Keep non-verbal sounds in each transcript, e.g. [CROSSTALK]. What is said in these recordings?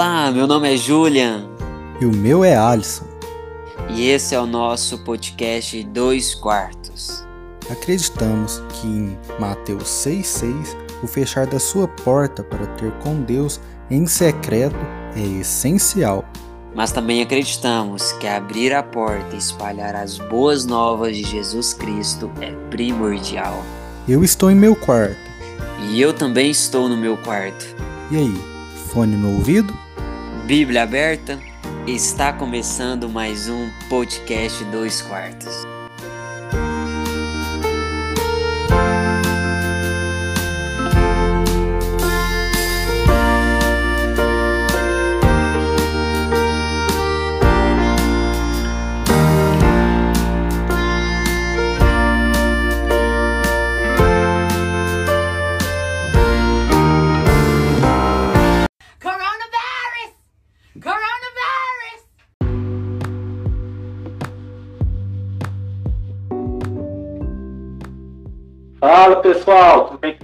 Olá, meu nome é Julian. E o meu é Alisson. E esse é o nosso podcast Dois Quartos. Acreditamos que em Mateus 6,6 o fechar da sua porta para ter com Deus em secreto é essencial. Mas também acreditamos que abrir a porta e espalhar as boas novas de Jesus Cristo é primordial. Eu estou em meu quarto. E eu também estou no meu quarto. E aí, fone no ouvido? Bíblia aberta? Está começando mais um podcast Dois Quartos.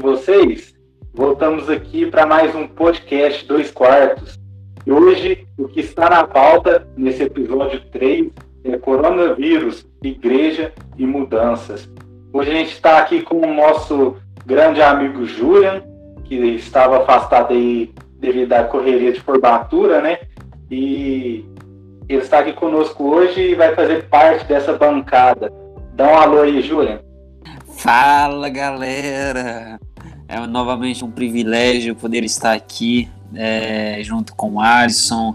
Vocês? Voltamos aqui para mais um podcast Dois Quartos. E hoje o que está na pauta nesse episódio 3 é coronavírus, igreja e mudanças. Hoje a gente está aqui com o nosso grande amigo Julian, que estava afastado aí devido à correria de formatura, né? E ele está aqui conosco hoje e vai fazer parte dessa bancada. Dá um alô aí, Julian. Fala galera! É novamente um privilégio poder estar aqui é, junto com o Alisson,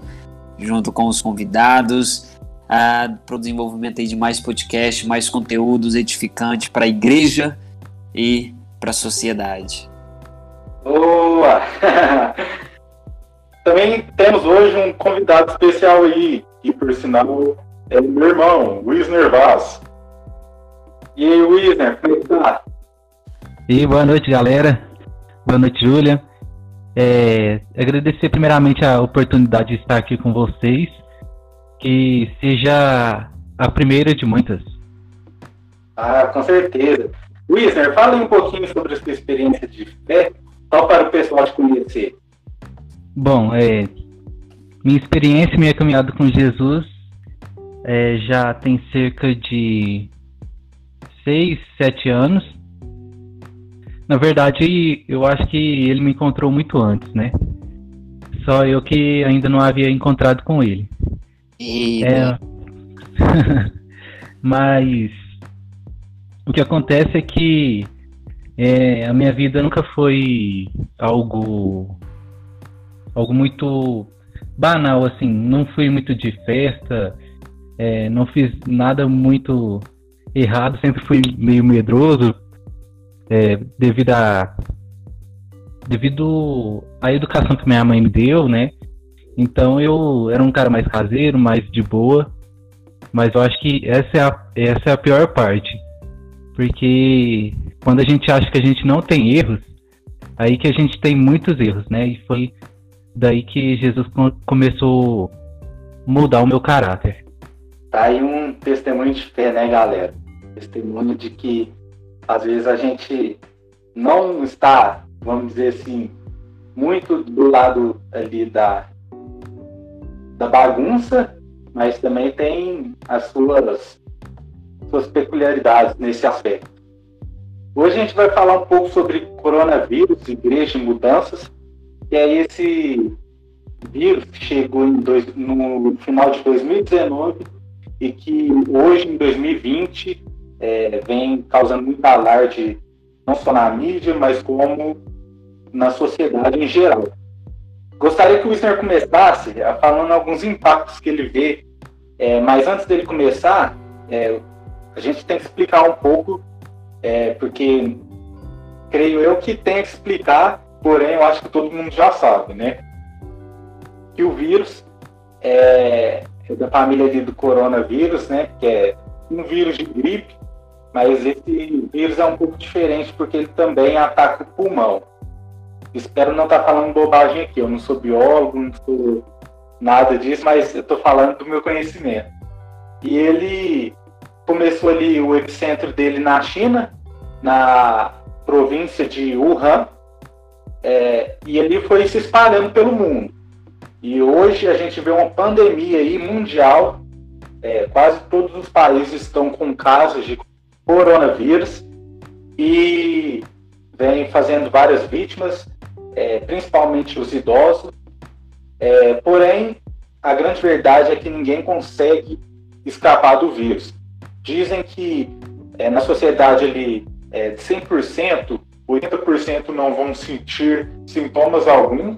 junto com os convidados, ah, para o desenvolvimento aí de mais podcasts, mais conteúdos edificantes para a igreja e para a sociedade. Boa! [LAUGHS] Também temos hoje um convidado especial aí, que por sinal é meu irmão, Wisner Vaz. E aí, Wisner, como é que tá? E boa noite, galera. Boa noite, Júlia. É, agradecer primeiramente a oportunidade de estar aqui com vocês. Que seja a primeira de muitas. Ah, com certeza. Wisner, fala um pouquinho sobre a sua experiência de fé, só para o pessoal te conhecer. Bom, é, minha experiência, minha caminhada com Jesus é, já tem cerca de 6, 7 anos. Na verdade, eu acho que ele me encontrou muito antes, né? Só eu que ainda não havia encontrado com ele. E É. [LAUGHS] Mas o que acontece é que é, a minha vida nunca foi algo algo muito banal assim. Não fui muito de festa, é, não fiz nada muito errado. Sempre fui meio medroso é, devido a devido à educação que minha mãe me deu, né? Então eu era um cara mais caseiro, mais de boa. Mas eu acho que essa é a, essa é a pior parte. Porque quando a gente acha que a gente não tem erros, aí que a gente tem muitos erros, né? E foi daí que Jesus co- começou a mudar o meu caráter. Tá aí um testemunho de fé, né, galera? Testemunho de que às vezes a gente não está, vamos dizer assim, muito do lado ali da, da bagunça, mas também tem as suas, suas peculiaridades nesse aspecto. Hoje a gente vai falar um pouco sobre coronavírus, igreja e mudanças, e aí esse vírus que chegou dois, no final de 2019 e que hoje, em 2020, é, vem causando muito alarde, não só na mídia, mas como na sociedade em geral. Gostaria que o Wisner começasse é, falando alguns impactos que ele vê, é, mas antes dele começar, é, a gente tem que explicar um pouco, porque creio eu que tem que explicar, porém eu acho que todo mundo já sabe, né? Que o vírus é, da família do coronavírus, né? Que é um vírus de gripe, mas esse vírus é um pouco diferente porque ele também ataca o pulmão. Espero não estar falando bobagem aqui. Eu não sou biólogo, não sou nada disso, mas eu estou falando do meu conhecimento. E ele começou ali o epicentro dele na China, na província de Wuhan, é, e ele foi se espalhando pelo mundo. E hoje a gente vê uma pandemia aí mundial, é, quase todos os países estão com casos de coronavírus e vem fazendo várias vítimas, é, principalmente os idosos. É, porém, a grande verdade é que ninguém consegue escapar do vírus. Dizem que é, na sociedade ali, é, de 100%, 80% não vão sentir sintomas algum,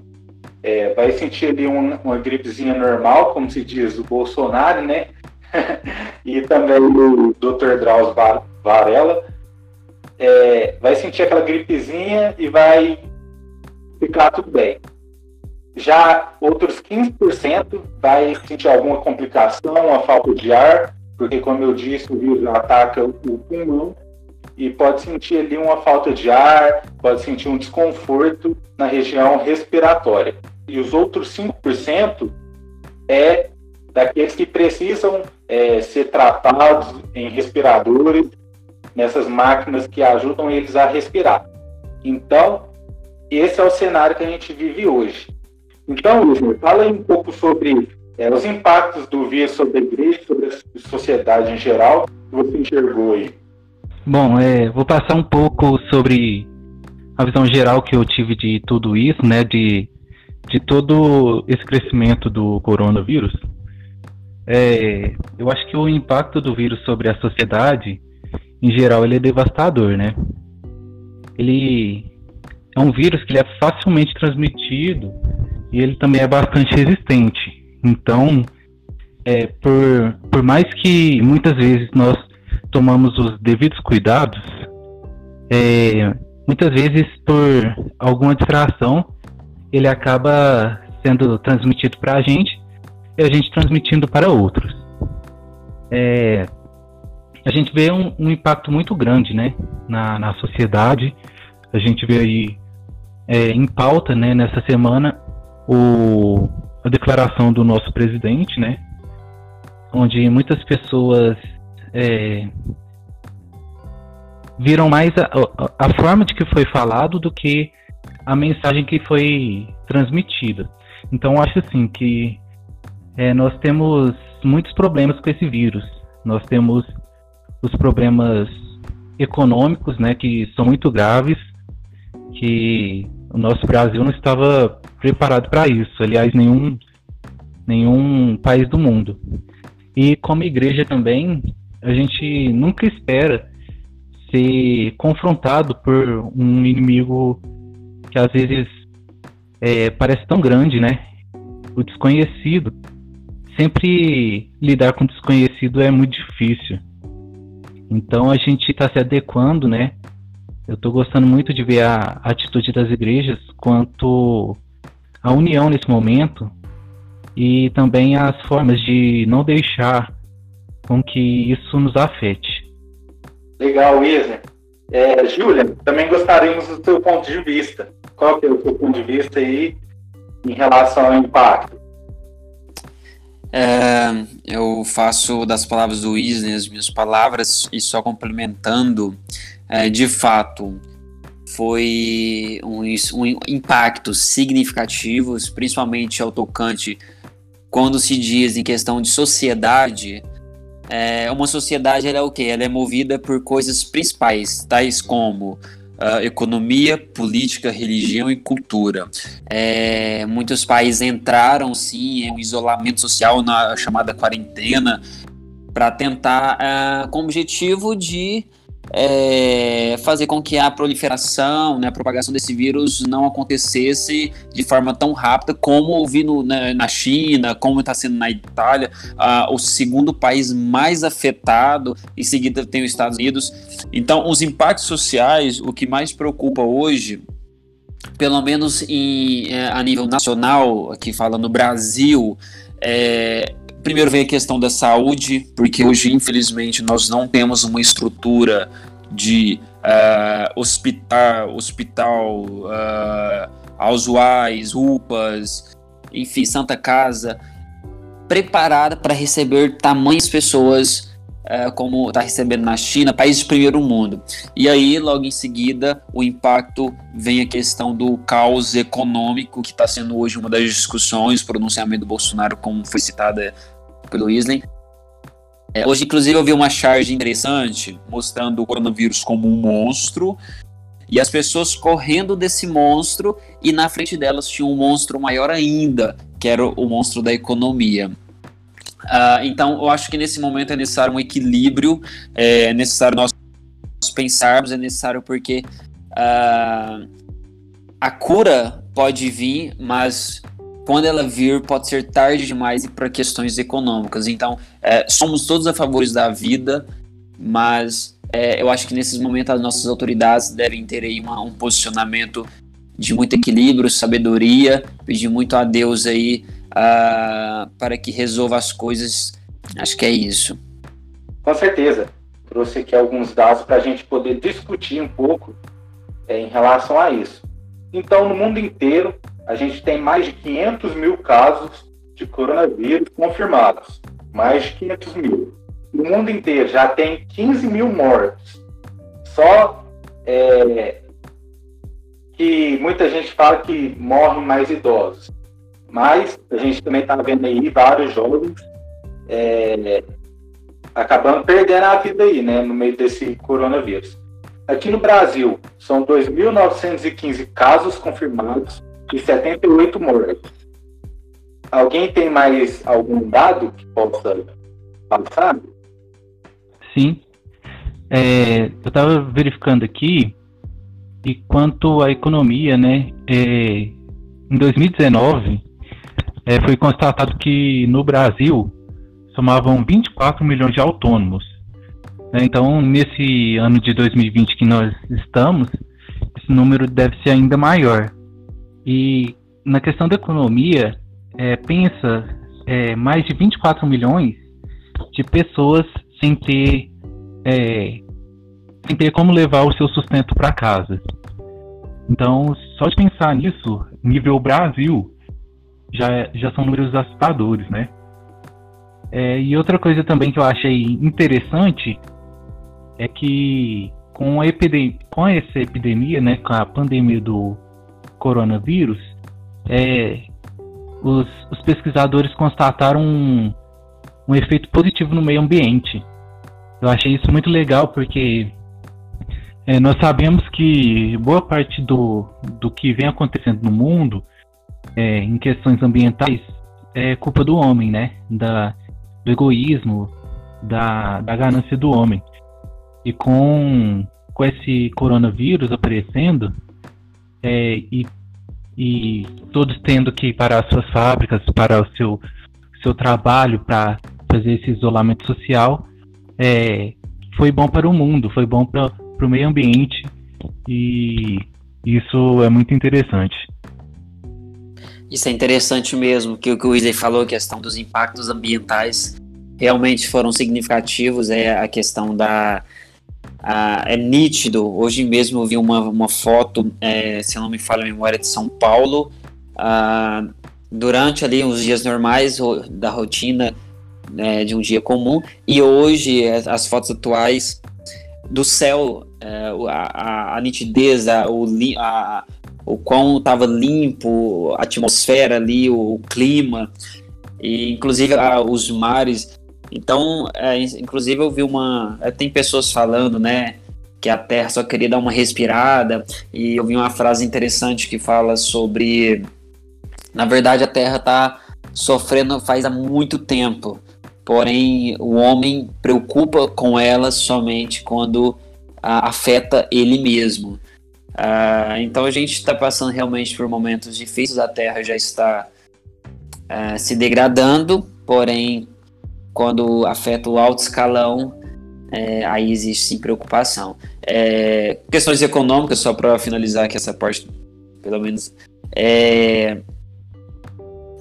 é, vai sentir ali um, uma gripezinha normal, como se diz o Bolsonaro, né? [LAUGHS] e também o Dr. Drauzio Varela, é, vai sentir aquela gripezinha e vai ficar tudo bem. Já outros 15% vai sentir alguma complicação, uma falta de ar, porque, como eu disse, o vírus ataca o pulmão e pode sentir ali uma falta de ar, pode sentir um desconforto na região respiratória. E os outros 5% é daqueles que precisam é, ser tratados em respiradores, nessas máquinas que ajudam eles a respirar. Então, esse é o cenário que a gente vive hoje. Então, Luiz, fala aí um pouco sobre é, os impactos do vírus sobre a igreja, sobre a sociedade em geral, que você enxergou aí. Bom, é, vou passar um pouco sobre a visão geral que eu tive de tudo isso, né, de, de todo esse crescimento do coronavírus. É, eu acho que o impacto do vírus sobre a sociedade, em geral, ele é devastador, né? Ele é um vírus que ele é facilmente transmitido e ele também é bastante resistente. Então, é, por, por mais que muitas vezes nós tomamos os devidos cuidados, é, muitas vezes por alguma distração, ele acaba sendo transmitido para a gente e a gente transmitindo para outros. É, a gente vê um, um, impacto muito grande né, na, na sociedade. A gente vê aí é, em pauta né, nessa semana o, a declaração do nosso presidente, né, onde muitas pessoas é, viram mais a, a, forma de que foi falado do que a mensagem que foi transmitida. Então, acho assim que é, nós temos muitos problemas com esse vírus. Nós temos os problemas econômicos, né, que são muito graves, que o nosso Brasil não estava preparado para isso. Aliás, nenhum nenhum país do mundo. E como igreja também, a gente nunca espera ser confrontado por um inimigo que às vezes é, parece tão grande, né? O desconhecido. Sempre lidar com o desconhecido é muito difícil. Então a gente está se adequando, né? Eu estou gostando muito de ver a atitude das igrejas quanto à união nesse momento e também as formas de não deixar com que isso nos afete. Legal, Isa. É, Júlia, também gostaríamos do seu ponto de vista. Qual que é o seu ponto de vista aí em relação ao impacto? É, eu faço das palavras do Isner as minhas palavras e só complementando, é, de fato, foi um, um impacto significativo, principalmente ao tocante quando se diz em questão de sociedade, é, uma sociedade ela é o quê? Ela é movida por coisas principais, tais como uh, economia, política, religião e cultura. É, muitos países entraram sim em um isolamento social na chamada quarentena para tentar, uh, com o objetivo de é, fazer com que a proliferação, né, a propagação desse vírus não acontecesse de forma tão rápida como ouvi no, na, na China, como está sendo na Itália, o segundo país mais afetado, em seguida tem os Estados Unidos. Então, os impactos sociais, o que mais preocupa hoje, pelo menos em, é, a nível nacional, aqui falando no Brasil, é, primeiro vem a questão da saúde, porque hoje, infelizmente, nós não temos uma estrutura de uh, hospital, hospital uh, aos UAIs, UPAs, enfim, Santa Casa, preparada para receber tamanhas pessoas é, como está recebendo na China, países de primeiro mundo. E aí, logo em seguida, o impacto vem a questão do caos econômico, que está sendo hoje uma das discussões, o pronunciamento do Bolsonaro, como foi citada pelo Isley. É, hoje, inclusive, eu vi uma charge interessante mostrando o coronavírus como um monstro e as pessoas correndo desse monstro e na frente delas tinha um monstro maior ainda, que era o monstro da economia. Uh, então, eu acho que nesse momento é necessário um equilíbrio, é necessário nós pensarmos, é necessário porque uh, a cura pode vir, mas quando ela vir, pode ser tarde demais para questões econômicas. Então, é, somos todos a favor da vida, mas é, eu acho que nesses momentos as nossas autoridades devem ter aí uma, um posicionamento de muito equilíbrio, sabedoria, pedir muito a Deus aí uh, para que resolva as coisas. Acho que é isso. Com certeza. Trouxe aqui alguns dados para a gente poder discutir um pouco é, em relação a isso. Então, no mundo inteiro, a gente tem mais de 500 mil casos de coronavírus confirmados. Mais de 500 mil. No mundo inteiro já tem 15 mil mortes. Só é, que muita gente fala que morrem mais idosos. Mas a gente também está vendo aí vários jovens é, acabando perdendo a vida aí, né, no meio desse coronavírus. Aqui no Brasil, são 2.915 casos confirmados e 78 mortos. Alguém tem mais algum dado que possa passar? Sim. É, eu estava verificando aqui e quanto à economia, né? É, em 2019 é, foi constatado que no Brasil somavam 24 milhões de autônomos. Né? Então, nesse ano de 2020 que nós estamos, esse número deve ser ainda maior. E na questão da economia, é, pensa é, mais de 24 milhões de pessoas sem ter, é, sem ter como levar o seu sustento para casa. Então, só de pensar nisso, nível Brasil, já, já são números assustadores, né? É, e outra coisa também que eu achei interessante é que com, a epidemia, com essa epidemia, né, com a pandemia do coronavírus, é, os, os, pesquisadores constataram um, um efeito positivo no meio ambiente. Eu achei isso muito legal porque é, nós sabemos que boa parte do, do que vem acontecendo no mundo é, em questões ambientais é culpa do homem, né? Da, do egoísmo, da, da ganância do homem. E com, com esse coronavírus aparecendo, é, e, e todos tendo que parar suas fábricas, parar o seu, seu trabalho para fazer esse isolamento social, é, foi bom para o mundo, foi bom para o meio ambiente e isso é muito interessante. Isso é interessante mesmo, que o que o Wesley falou, a questão dos impactos ambientais realmente foram significativos, é a questão da... A, é nítido, hoje mesmo eu vi uma, uma foto, é, se não me falha a memória, de São Paulo, a, durante ali os dias normais da rotina né, de um dia comum, e hoje as fotos atuais do céu, é, a, a, nitidez, a, o, a, o quão estava limpo, a atmosfera ali, o, o clima, e inclusive ah, os mares. Então, é, inclusive eu vi uma. É, tem pessoas falando, né? Que a Terra só queria dar uma respirada, e eu vi uma frase interessante que fala sobre. Na verdade, a Terra está sofrendo faz há muito tempo, porém o homem preocupa com ela somente quando a, afeta ele mesmo. Uh, então a gente está passando realmente por momentos difíceis, a Terra já está uh, se degradando, porém, quando afeta o alto escalão, é, aí existe sim preocupação. É, questões econômicas, só para finalizar aqui essa parte, pelo menos. É,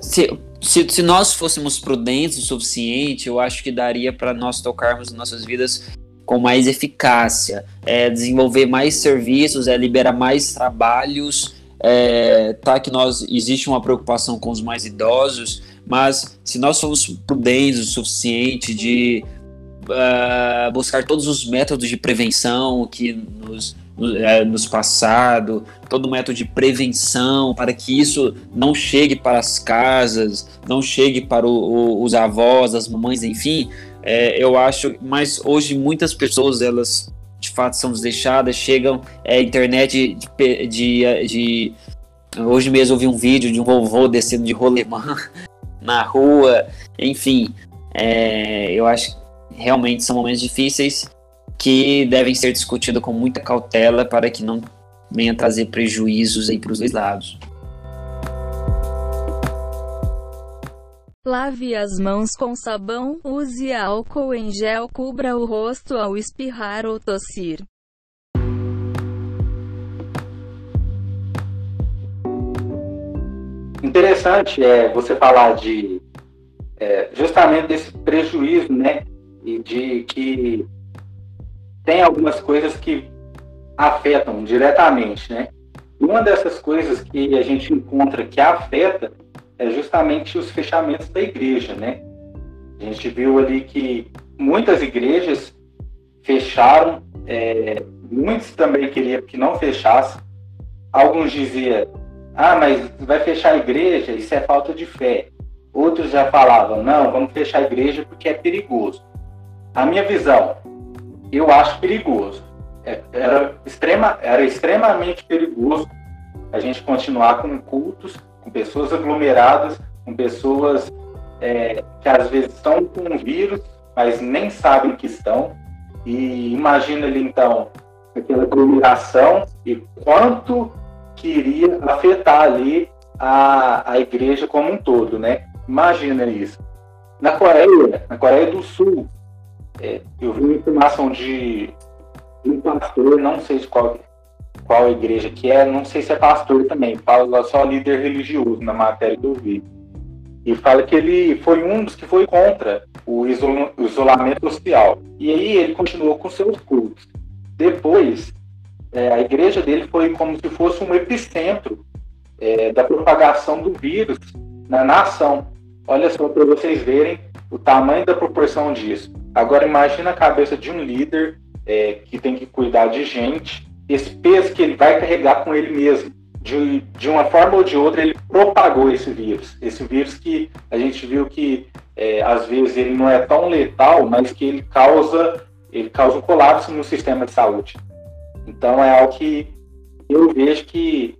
se, se, se, nós fôssemos prudentes o suficiente, eu acho que daria para nós tocarmos nossas vidas com mais eficácia, é, desenvolver mais serviços, é, liberar mais trabalhos, é, tá que nós existe uma preocupação com os mais idosos, mas se nós somos prudentes o suficiente de uh, buscar todos os métodos de prevenção que nos, uh, nos passado, todo método de prevenção para que isso não chegue para as casas, não chegue para o, o, os avós, as mamães, enfim. É, eu acho, mas hoje muitas pessoas elas de fato são deixadas, chegam é, internet de, de, de, Hoje mesmo eu vi um vídeo de um vovô descendo de rolemã na rua, enfim. É, eu acho que realmente são momentos difíceis que devem ser discutidos com muita cautela para que não venha trazer prejuízos aí para os dois lados. Lave as mãos com sabão, use álcool em gel, cubra o rosto ao espirrar ou tossir. Interessante é você falar de é, justamente desse prejuízo, né, e de que tem algumas coisas que afetam diretamente, né? Uma dessas coisas que a gente encontra que afeta é justamente os fechamentos da igreja, né? A gente viu ali que muitas igrejas fecharam, é, muitos também queriam que não fechasse. Alguns diziam, ah, mas vai fechar a igreja, isso é falta de fé. Outros já falavam, não, vamos fechar a igreja porque é perigoso. A minha visão, eu acho perigoso. É, era, extrema, era extremamente perigoso a gente continuar com cultos, com pessoas aglomeradas, com pessoas é, que às vezes estão com o vírus, mas nem sabem que estão. E imagina ali então aquela aglomeração e quanto que iria afetar ali a, a igreja como um todo, né? Imagina isso. Na Coreia, na Coreia do Sul, é, eu vi uma informação de, um pastor, não sei de qual, qual igreja que é, não sei se é pastor também, fala só líder religioso na matéria que eu vi. E fala que ele foi um dos que foi contra o isolamento social. E aí ele continuou com seus cultos. Depois, é, a igreja dele foi como se fosse um epicentro é, da propagação do vírus na nação. Olha só para vocês verem o tamanho da proporção disso. Agora imagina a cabeça de um líder é, que tem que cuidar de gente, esse peso que ele vai carregar com ele mesmo. De, de uma forma ou de outra ele propagou esse vírus. Esse vírus que a gente viu que é, às vezes ele não é tão letal, mas que ele causa ele causa um colapso no sistema de saúde. Então é algo que eu vejo que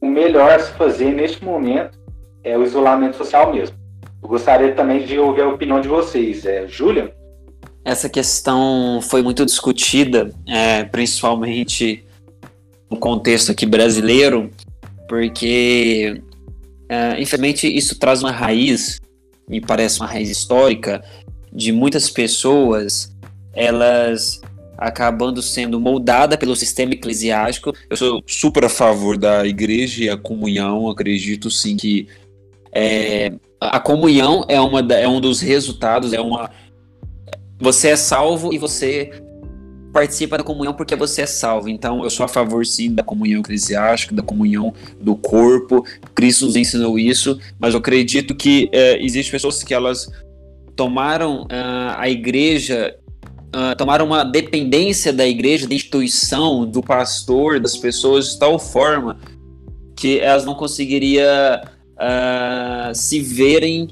o melhor a se fazer neste momento é o isolamento social mesmo. Eu gostaria também de ouvir a opinião de vocês. É, Júlia? Essa questão foi muito discutida, é, principalmente no contexto aqui brasileiro, porque, é, infelizmente, isso traz uma raiz, me parece uma raiz histórica, de muitas pessoas, elas acabando sendo moldada pelo sistema eclesiástico. Eu sou super a favor da igreja e a comunhão, acredito sim que é, a comunhão é, uma, é um dos resultados, é uma. Você é salvo e você participa da comunhão porque você é salvo. Então, eu sou a favor, sim, da comunhão eclesiástica, da comunhão do corpo. Cristo nos ensinou isso, mas eu acredito que é, existem pessoas que elas tomaram uh, a igreja uh, tomaram uma dependência da igreja, da instituição, do pastor, das pessoas de tal forma que elas não conseguiriam uh, se verem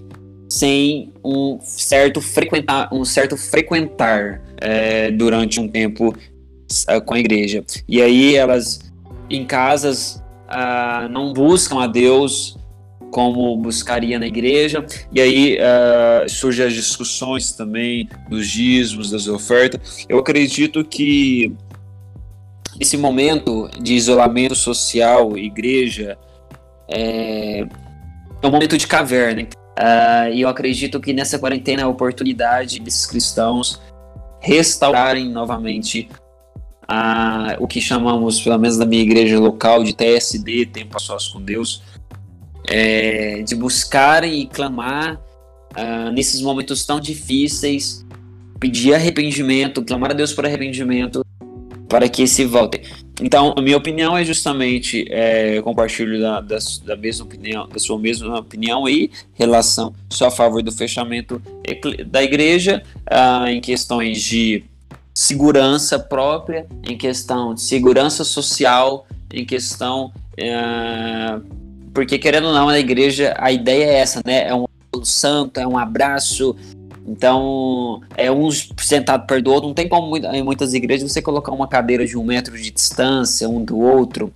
sem um certo frequentar, um certo frequentar é, durante um tempo uh, com a igreja. E aí elas em casas uh, não buscam a Deus como buscaria na igreja. E aí uh, surgem as discussões também dos dízimos, das ofertas. Eu acredito que esse momento de isolamento social, igreja, é, é um momento de caverna. Uh, e eu acredito que nessa quarentena é a oportunidade desses cristãos restaurarem novamente uh, o que chamamos, pelo menos na minha igreja local, de TSD, Tempo a Sós com Deus, é, de buscarem e clamar uh, nesses momentos tão difíceis, pedir arrependimento, clamar a Deus por arrependimento, para que se voltem. Então, a minha opinião é justamente é, compartilho da, da, da, mesma opinião, da sua mesma opinião aí, relação só a favor do fechamento da igreja ah, em questões de segurança própria, em questão de segurança social, em questão é, porque querendo ou não na igreja a ideia é essa, né? É um santo, é um abraço, então, é um sentado perto do outro. Não tem como em muitas igrejas você colocar uma cadeira de um metro de distância um do outro.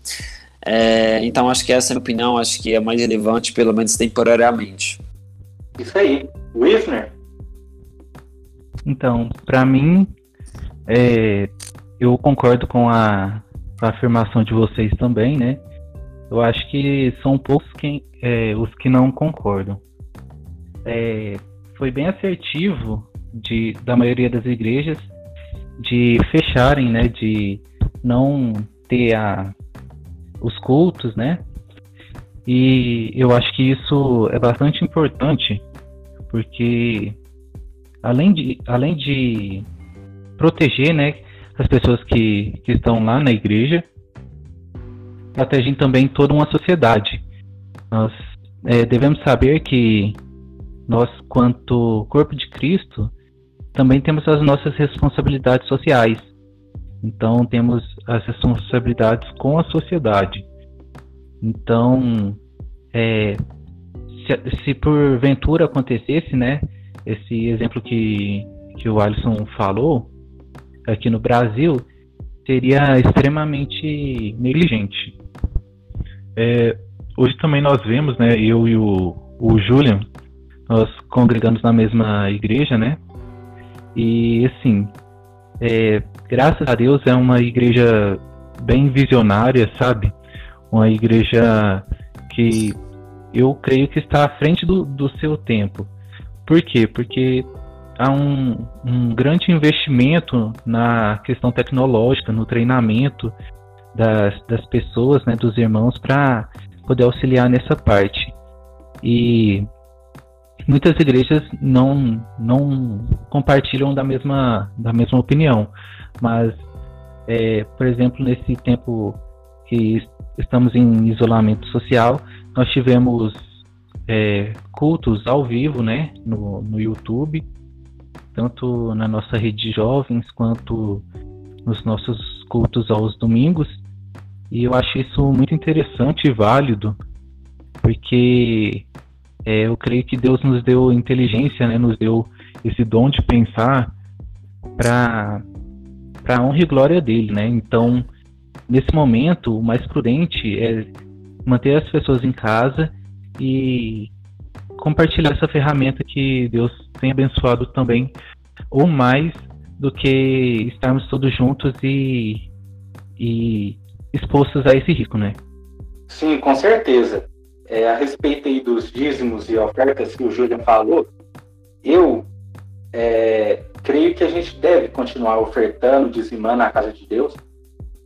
É, então, acho que essa é a minha opinião. Acho que é mais relevante, pelo menos temporariamente. Isso aí. Wisner? Então, para mim, é, eu concordo com a, a, afirmação de vocês também, né? Eu acho que são poucos quem, é, os que não concordam. É, foi bem assertivo de, da maioria das igrejas de fecharem, né, de não ter a, os cultos, né? E eu acho que isso é bastante importante, porque além de, além de proteger, né, as pessoas que, que estão lá na igreja, protegem também toda uma sociedade. Nós é, devemos saber que nós, quanto corpo de Cristo, também temos as nossas responsabilidades sociais. Então, temos as responsabilidades com a sociedade. Então, é, se, se porventura acontecesse, né, esse exemplo que, que o Alisson falou, aqui no Brasil, seria extremamente negligente. É, hoje também nós vemos, né, eu e o, o Julian, nós congregamos na mesma igreja, né? E assim, é, graças a Deus é uma igreja bem visionária, sabe? Uma igreja que eu creio que está à frente do, do seu tempo. Por quê? Porque há um, um grande investimento na questão tecnológica, no treinamento das, das pessoas, né, dos irmãos, para poder auxiliar nessa parte. E muitas igrejas não, não compartilham da mesma, da mesma opinião, mas, é, por exemplo, nesse tempo que estamos em isolamento social, nós tivemos é, cultos ao vivo, né, no, no YouTube, tanto na nossa rede de jovens quanto nos nossos cultos aos domingos, e eu acho isso muito interessante e válido, porque é, eu creio que Deus nos deu inteligência, né, nos deu esse dom de pensar para para honra e glória dele, né? Então, nesse momento, o mais prudente é manter as pessoas em casa e compartilhar essa ferramenta que Deus tem abençoado também, ou mais do que estarmos todos juntos e, e expostos a esse risco, né? Sim, com certeza é, a respeito aí dos dízimos e ofertas que o Julian falou, eu é, creio que a gente deve continuar ofertando, dizimando na casa de Deus.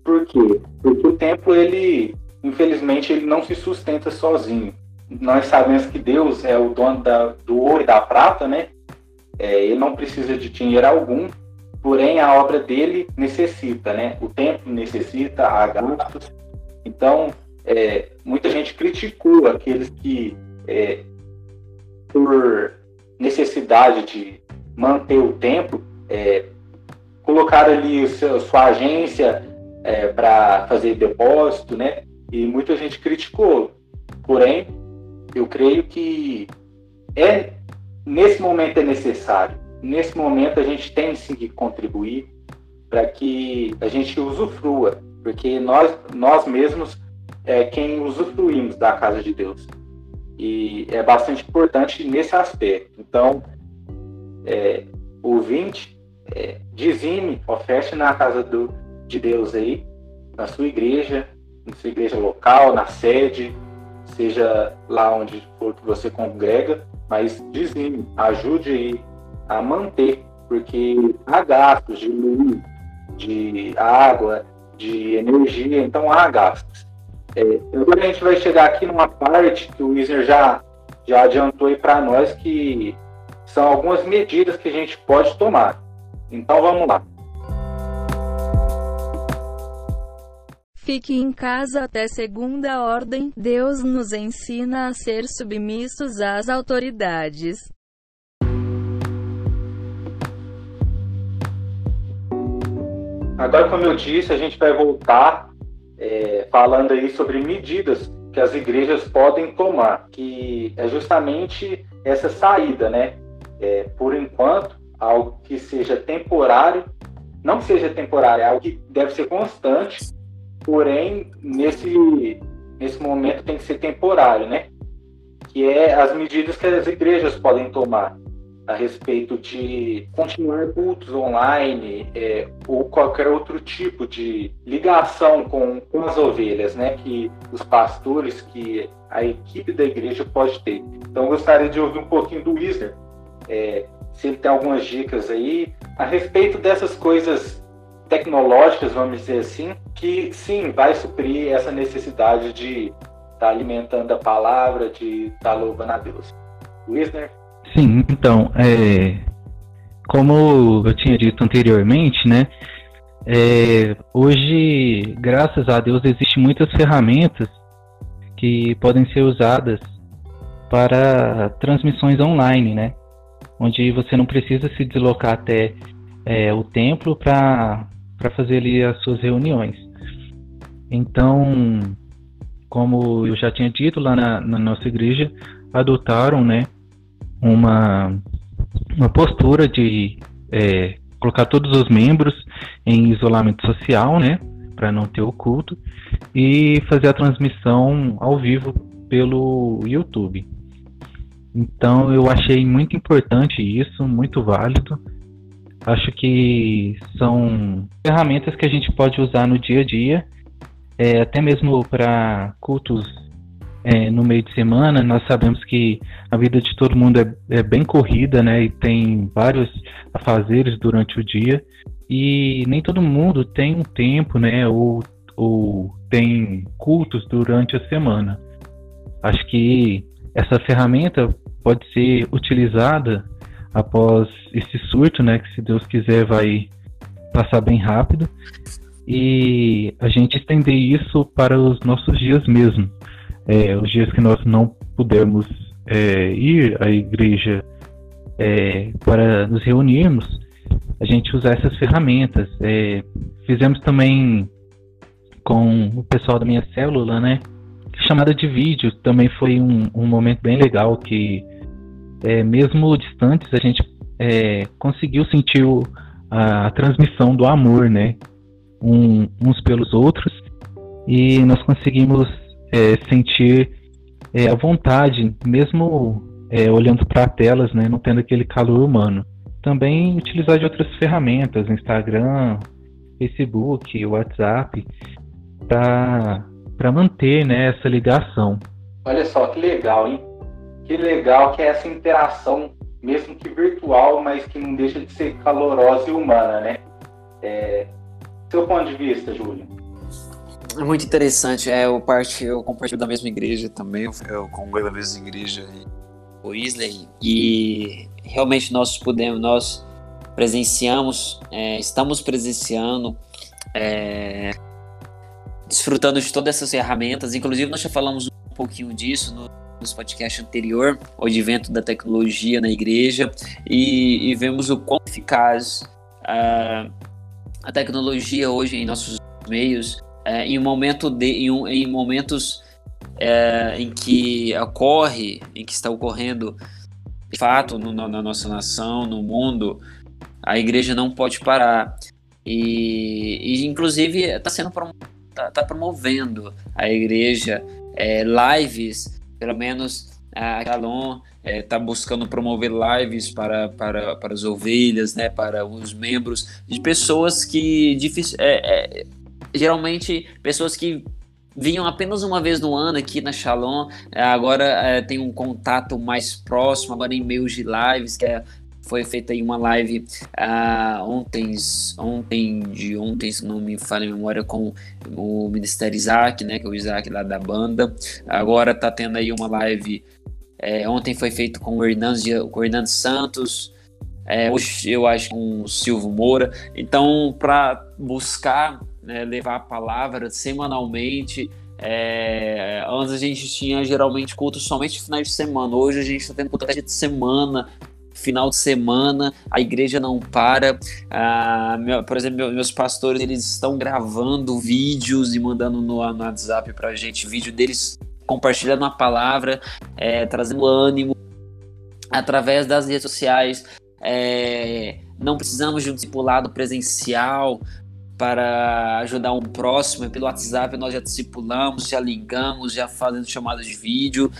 Porque o templo, ele, infelizmente, ele não se sustenta sozinho. Nós sabemos que Deus é o dono da, do ouro e da prata, né? É, ele não precisa de dinheiro algum, porém a obra dele necessita, né? O templo necessita, há gastos. Então, é, muita gente criticou aqueles que, é, por necessidade de manter o tempo, é, colocaram ali seu, sua agência é, para fazer depósito, né? E muita gente criticou. Porém, eu creio que é nesse momento é necessário. Nesse momento a gente tem sim que contribuir para que a gente usufrua, porque nós nós mesmos é quem usufruímos da casa de Deus. E é bastante importante nesse aspecto. Então, é, ouvinte, é, dizime, oferte na casa do, de Deus aí, na sua igreja, na sua igreja local, na sede, seja lá onde for que você congrega, mas dizime, ajude aí a manter, porque há gastos de luz, de água, de energia, então há gastos. É, agora a gente vai chegar aqui numa parte que o Wisner já, já adiantou aí para nós, que são algumas medidas que a gente pode tomar. Então vamos lá. Fique em casa até segunda ordem. Deus nos ensina a ser submissos às autoridades. Agora, como eu disse, a gente vai voltar é, falando aí sobre medidas que as igrejas podem tomar, que é justamente essa saída, né? É, por enquanto, algo que seja temporário, não que seja temporário, é algo que deve ser constante, porém, nesse, nesse momento tem que ser temporário, né? Que é as medidas que as igrejas podem tomar a respeito de continuar cultos online é, ou qualquer outro tipo de ligação com, com as ovelhas, né? Que os pastores, que a equipe da igreja pode ter. Então, gostaria de ouvir um pouquinho do Wisner, é, se ele tem algumas dicas aí a respeito dessas coisas tecnológicas, vamos dizer assim, que sim, vai suprir essa necessidade de estar tá alimentando a palavra, de estar tá louvando a Deus. Wisner? Sim, então, é, como eu tinha dito anteriormente, né, é, hoje, graças a Deus, existem muitas ferramentas que podem ser usadas para transmissões online, né, onde você não precisa se deslocar até é, o templo para fazer ali as suas reuniões. Então, como eu já tinha dito lá na, na nossa igreja, adotaram, né, uma, uma postura de é, colocar todos os membros em isolamento social, né, para não ter o culto, e fazer a transmissão ao vivo pelo YouTube. Então eu achei muito importante isso, muito válido. Acho que são ferramentas que a gente pode usar no dia a dia, é, até mesmo para cultos é, no meio de semana. Nós sabemos que a vida de todo mundo é, é bem corrida, né? E tem vários afazeres durante o dia. E nem todo mundo tem um tempo, né? Ou, ou tem cultos durante a semana. Acho que essa ferramenta pode ser utilizada após esse surto, né? Que se Deus quiser vai passar bem rápido. E a gente estender isso para os nossos dias mesmo é, os dias que nós não pudermos é, ir à igreja é, para nos reunirmos, a gente usar essas ferramentas. É, fizemos também com o pessoal da minha célula, né? Chamada de vídeo também foi um, um momento bem legal que, é, mesmo distantes, a gente é, conseguiu sentir o, a, a, transmissão do amor, né? Um, uns pelos outros e nós conseguimos é, sentir é, a vontade, mesmo é, olhando para telas, né, não tendo aquele calor humano. Também utilizar de outras ferramentas, Instagram, Facebook, WhatsApp, para manter né, essa ligação. Olha só que legal, hein? Que legal que é essa interação, mesmo que virtual, mas que não deixa de ser calorosa e humana, né? É... Seu ponto de vista, Júlio? É muito interessante. É, eu, parte, eu compartilho da mesma igreja também. Eu congrego da mesma igreja o Isley. E realmente nós podemos, nós presenciamos, é, estamos presenciando, é, desfrutando de todas essas ferramentas. Inclusive, nós já falamos um pouquinho disso no, nos podcast anterior, o advento da tecnologia na igreja, e, e vemos o quão eficaz a, a tecnologia hoje em nossos meios é, em, momento de, em, um, em momentos é, em que ocorre, em que está ocorrendo de fato no, na nossa nação, no mundo, a igreja não pode parar. E, e inclusive está sendo tá, tá, promovendo a igreja é, lives, pelo menos a Calon está é, buscando promover lives para, para, para as ovelhas, né, para os membros de pessoas que difícil, é, é geralmente pessoas que vinham apenas uma vez no ano aqui na Shalom, é, agora é, tem um contato mais próximo, agora em meios de lives, que é, foi feita aí uma live uh, ontem, ontem, de ontem, se não me falha a memória, com o Ministério Isaac, né, que é o Isaac lá da banda, agora tá tendo aí uma live, é, ontem foi feito com o Hernandes, com o Hernandes Santos, é, hoje eu acho com o Silvio Moura, então para buscar né, levar a palavra semanalmente. É, antes a gente tinha geralmente culto somente finais de semana. Hoje a gente está tendo culto de semana, final de semana, a igreja não para. Ah, meu, por exemplo, meus pastores eles estão gravando vídeos e mandando no, no WhatsApp para a gente, vídeo deles compartilhando a palavra, é, trazendo ânimo através das redes sociais. É, não precisamos de um discipulado presencial para ajudar um próximo. Pelo WhatsApp nós já discipulamos, já ligamos, já fazendo chamadas de vídeo.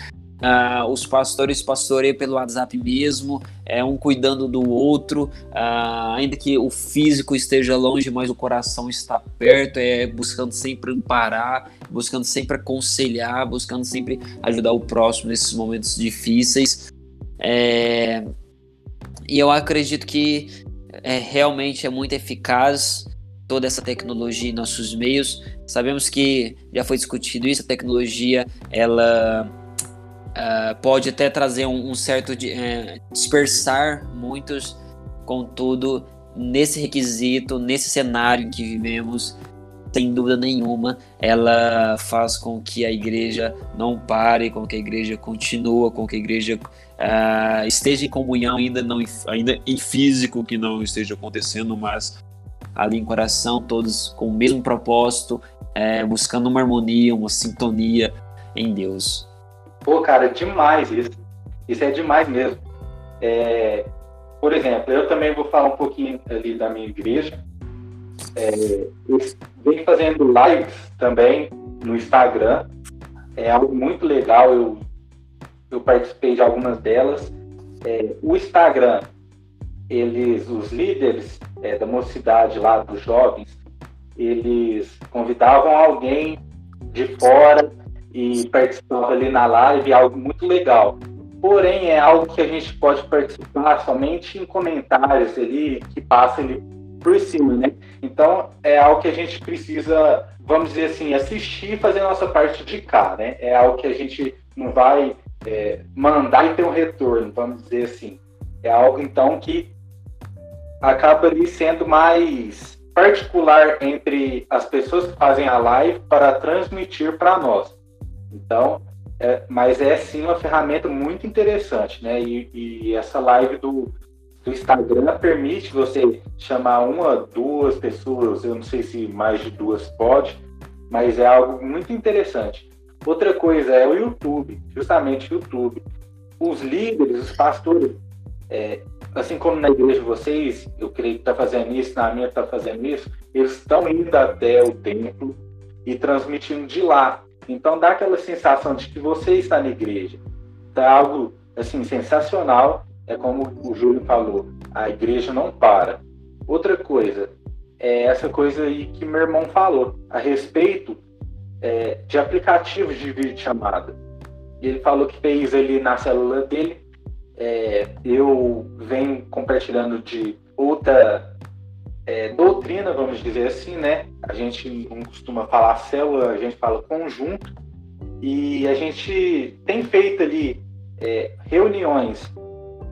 Uh, os pastores pastoreiam pelo WhatsApp mesmo, é um cuidando do outro, uh, ainda que o físico esteja longe, mas o coração está perto, é buscando sempre amparar, buscando sempre aconselhar, buscando sempre ajudar o próximo nesses momentos difíceis. É, e eu acredito que é, realmente é muito eficaz toda essa tecnologia em nossos meios. Sabemos que já foi discutido isso, a tecnologia ela uh, pode até trazer um, um certo de, uh, dispersar muitos, contudo, nesse requisito, nesse cenário em que vivemos, sem dúvida nenhuma, ela faz com que a igreja não pare, com que a igreja continue, com que a igreja uh, esteja em comunhão, ainda não ainda em físico que não esteja acontecendo, mas ali em coração, todos com o mesmo propósito, é, buscando uma harmonia, uma sintonia em Deus. Pô, cara, demais isso. Isso é demais mesmo. É, por exemplo, eu também vou falar um pouquinho ali da minha igreja. É, eu venho fazendo lives também no Instagram. É algo muito legal. Eu, eu participei de algumas delas. É, o Instagram, eles, os líderes é, da mocidade lá, dos jovens, eles convidavam alguém de fora e participava ali na live, algo muito legal. Porém, é algo que a gente pode participar somente em comentários ali, que passam ali por cima, né? Então, é algo que a gente precisa, vamos dizer assim, assistir e fazer a nossa parte de cá, né? É algo que a gente não vai é, mandar e ter um retorno, vamos dizer assim. É algo, então, que acaba ali sendo mais particular entre as pessoas que fazem a live para transmitir para nós. Então, é, mas é sim uma ferramenta muito interessante, né? E, e, essa live do, do Instagram permite você chamar uma, duas pessoas, eu não sei se mais de duas pode, mas é algo muito interessante. Outra coisa é o YouTube, justamente o YouTube. Os líderes, os pastores, é, assim como na igreja de vocês, eu creio que está fazendo isso, na minha está fazendo isso, eles estão indo até o templo e transmitindo de lá. Então dá aquela sensação de que você está na igreja. Tá algo assim sensacional. É como o Júlio falou, a igreja não para. Outra coisa é essa coisa aí que meu irmão falou a respeito é, de aplicativos de vídeo chamada. Ele falou que fez ali na célula dele. É, eu venho compartilhando de outra é, doutrina, vamos dizer assim, né? A gente não costuma falar célula, a gente fala conjunto. E a gente tem feito ali é, reuniões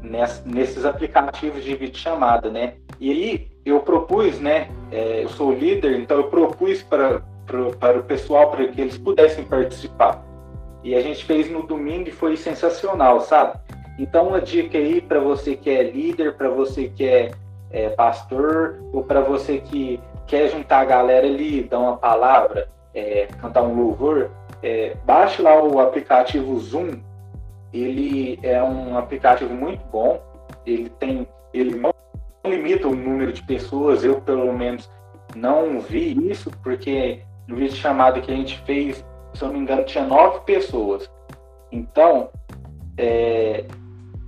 ness, nesses aplicativos de videochamada, né? E aí eu propus, né? É, eu sou líder, então eu propus para, para o pessoal para que eles pudessem participar. E a gente fez no domingo e foi sensacional, sabe? Então, uma dica aí para você que é líder, para você que é é, pastor, ou para você que quer juntar a galera ali, dar uma palavra, é, cantar um louvor, é, baixe lá o aplicativo Zoom. Ele é um aplicativo muito bom. Ele tem, ele não limita o número de pessoas. Eu pelo menos não vi isso porque no vídeo chamado que a gente fez, se eu não me engano, tinha nove pessoas. Então, é,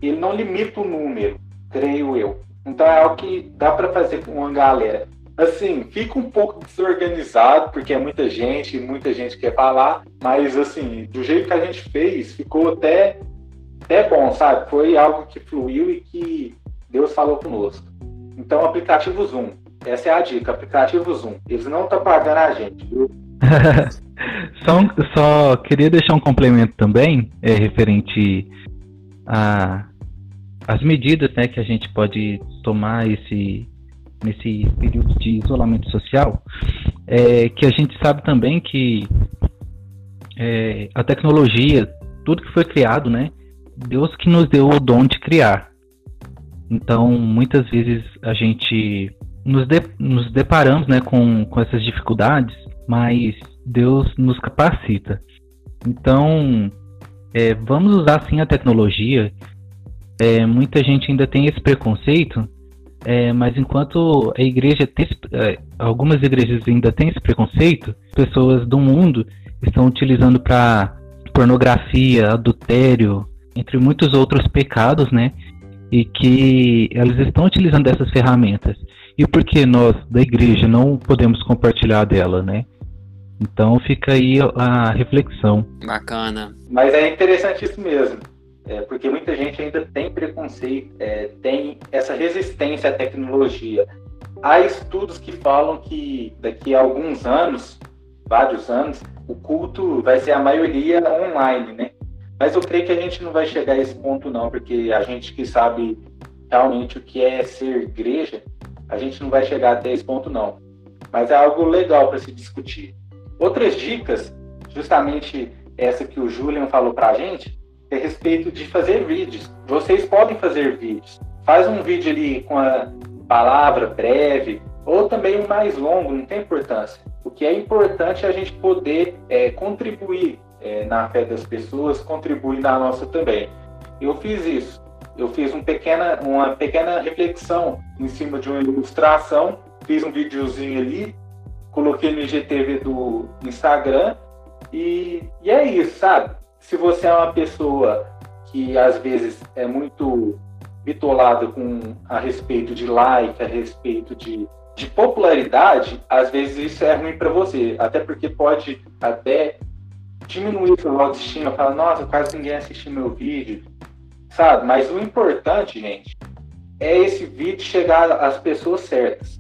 ele não limita o número, creio eu. Então é algo que dá para fazer com uma galera. Assim, fica um pouco desorganizado, porque é muita gente, muita gente quer falar, mas assim, do jeito que a gente fez, ficou até, até bom, sabe? Foi algo que fluiu e que Deus falou conosco. Então, aplicativo Zoom. Essa é a dica, aplicativo Zoom. Eles não estão pagando a gente, viu? [LAUGHS] só, só queria deixar um complemento também, é, referente a as medidas né, que a gente pode tomar esse, nesse período de isolamento social, é que a gente sabe também que é, a tecnologia, tudo que foi criado, né? Deus que nos deu o dom de criar. Então, muitas vezes a gente nos, de, nos deparamos né, com, com essas dificuldades, mas Deus nos capacita. Então, é, vamos usar sim a tecnologia. É, muita gente ainda tem esse preconceito, é, mas enquanto a igreja tem, é, algumas igrejas ainda têm esse preconceito, pessoas do mundo estão utilizando para pornografia, adultério, entre muitos outros pecados, né? E que elas estão utilizando essas ferramentas. E por que nós da igreja não podemos compartilhar dela, né? Então fica aí a reflexão. Bacana. Mas é interessante isso mesmo. É, porque muita gente ainda tem preconceito, é, tem essa resistência à tecnologia. Há estudos que falam que daqui a alguns anos, vários anos, o culto vai ser a maioria online, né? Mas eu creio que a gente não vai chegar a esse ponto não, porque a gente que sabe realmente o que é ser igreja, a gente não vai chegar até esse ponto não. Mas é algo legal para se discutir. Outras dicas, justamente essa que o Julian falou para a gente, a respeito de fazer vídeos. Vocês podem fazer vídeos. Faz um vídeo ali com a palavra breve, ou também um mais longo, não tem importância. O que é importante é a gente poder é, contribuir é, na fé das pessoas, contribuir na nossa também. Eu fiz isso. Eu fiz um pequena, uma pequena reflexão em cima de uma ilustração, fiz um videozinho ali, coloquei no IGTV do Instagram e, e é isso, sabe? Se você é uma pessoa que às vezes é muito bitolada com a respeito de like, a respeito de, de popularidade, às vezes isso é ruim para você, até porque pode até diminuir sua autoestima, falar, nossa, quase ninguém assistiu meu vídeo, sabe? Mas o importante, gente, é esse vídeo chegar às pessoas certas.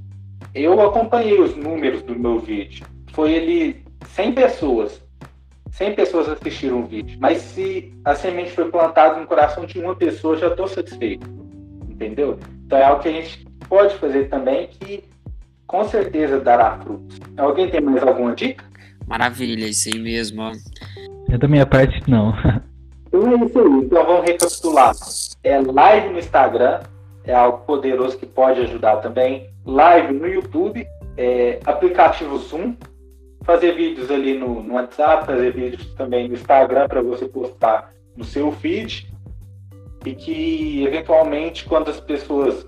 Eu acompanhei os números do meu vídeo. Foi ele 100 pessoas. 100 pessoas assistiram o vídeo. Mas se a semente foi plantada no coração de uma pessoa, já estou satisfeito. Entendeu? Então é algo que a gente pode fazer também que com certeza dará frutos. Alguém tem mais alguma dica? Maravilha, isso aí mesmo. É da minha parte, não. [LAUGHS] Então é isso aí. Então vamos recapitular. É live no Instagram, é algo poderoso que pode ajudar também. Live no YouTube, é, aplicativo Zoom, fazer vídeos ali no, no WhatsApp, fazer vídeos também no Instagram para você postar no seu feed. E que, eventualmente, quando as pessoas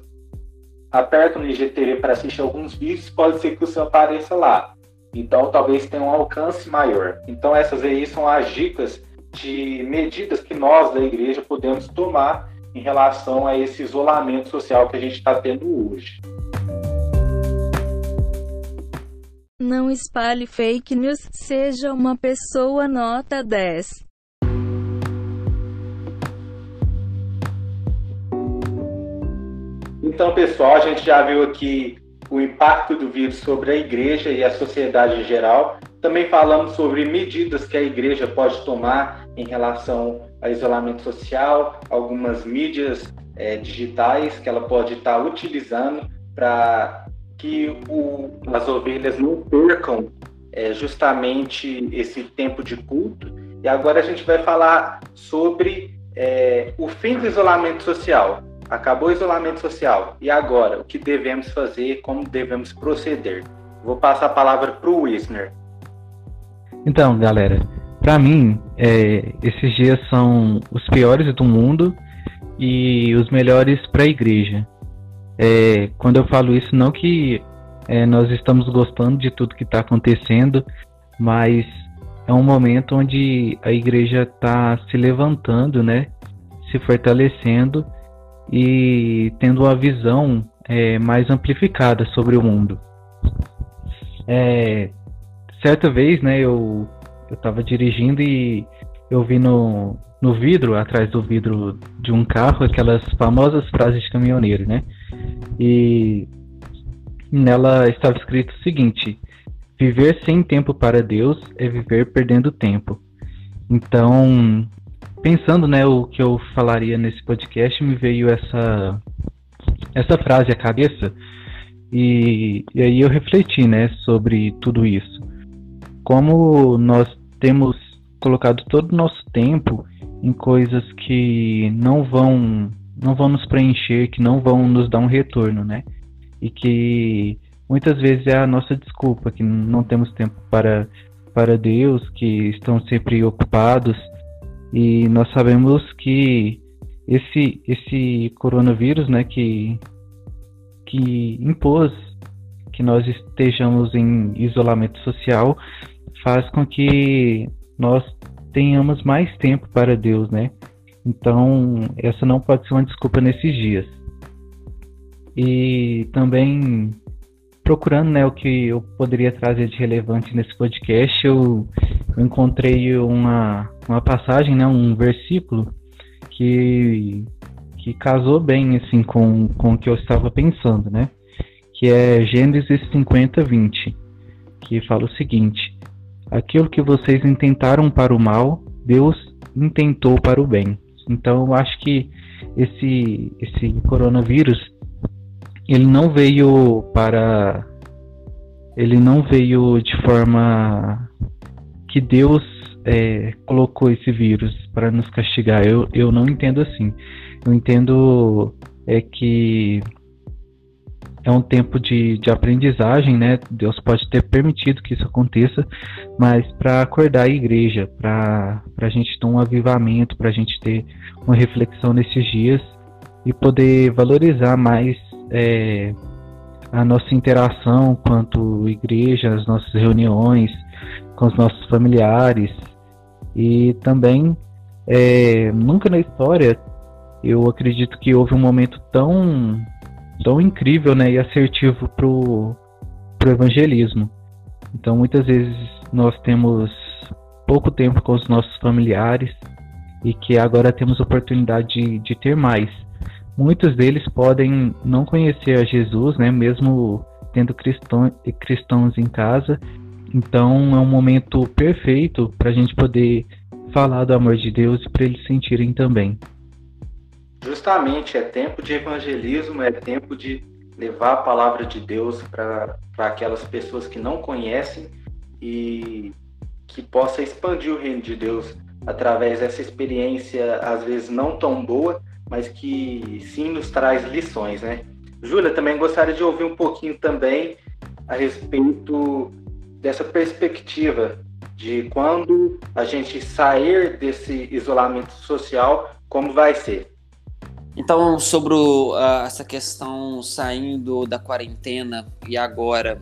apertam no IGTV para assistir alguns vídeos, pode ser que o seu apareça lá. Então, talvez tenha um alcance maior. Então, essas aí são as dicas de medidas que nós da igreja podemos tomar em relação a esse isolamento social que a gente está tendo hoje. Não espalhe fake news, seja uma pessoa nota 10. Então, pessoal, a gente já viu aqui o impacto do vírus sobre a igreja e a sociedade em geral. Também falamos sobre medidas que a igreja pode tomar em relação ao isolamento social, algumas mídias é, digitais que ela pode estar utilizando para que o, as ovelhas não percam é, justamente esse tempo de culto. E agora a gente vai falar sobre é, o fim do isolamento social. Acabou o isolamento social. E agora? O que devemos fazer? Como devemos proceder? Vou passar a palavra para o Wisner. Então, galera, para mim, é, esses dias são os piores do mundo e os melhores para a igreja. É, quando eu falo isso, não que é, nós estamos gostando de tudo que está acontecendo, mas é um momento onde a igreja está se levantando, né, se fortalecendo e tendo uma visão é, mais amplificada sobre o mundo. É, certa vez, né, eu estava dirigindo e eu vi no, no vidro, atrás do vidro de um carro, aquelas famosas frases de caminhoneiro, né? E nela estava escrito o seguinte: Viver sem tempo para Deus é viver perdendo tempo. Então, pensando, né, o que eu falaria nesse podcast, me veio essa essa frase à cabeça E, e aí eu refleti, né, sobre tudo isso. Como nós temos colocado todo o nosso tempo em coisas que não vão não vão nos preencher, que não vão nos dar um retorno, né? E que muitas vezes é a nossa desculpa, que não temos tempo para para Deus, que estão sempre ocupados. E nós sabemos que esse esse coronavírus, né, que que impôs que nós estejamos em isolamento social, faz com que nós tenhamos mais tempo para Deus, né? Então, essa não pode ser uma desculpa nesses dias. E também procurando, né, o que eu poderia trazer de relevante nesse podcast, eu, eu encontrei uma, uma passagem, né, um versículo que que casou bem assim com, com o que eu estava pensando, né? Que é Gênesis 50, 20, que fala o seguinte: Aquilo que vocês intentaram para o mal, Deus intentou para o bem. Então, eu acho que esse esse coronavírus ele não veio para ele não veio de forma que Deus é, colocou esse vírus para nos castigar. Eu, eu não entendo assim. Eu entendo é que é um tempo de, de aprendizagem, né? Deus pode ter permitido que isso aconteça, mas para acordar a igreja, para a gente ter um avivamento, para a gente ter uma reflexão nesses dias e poder valorizar mais é, a nossa interação quanto igreja, as nossas reuniões com os nossos familiares e também é, nunca na história eu acredito que houve um momento tão tão incrível né, e assertivo para o evangelismo. Então, muitas vezes nós temos pouco tempo com os nossos familiares e que agora temos oportunidade de, de ter mais. Muitos deles podem não conhecer a Jesus, né, mesmo tendo cristão, cristãos em casa. Então, é um momento perfeito para a gente poder falar do amor de Deus e para eles sentirem também. Justamente, é tempo de evangelismo, é tempo de levar a palavra de Deus para aquelas pessoas que não conhecem e que possa expandir o reino de Deus através dessa experiência, às vezes não tão boa, mas que sim nos traz lições, né? Júlia, também gostaria de ouvir um pouquinho também a respeito dessa perspectiva de quando a gente sair desse isolamento social, como vai ser. Então, sobre uh, essa questão saindo da quarentena e agora,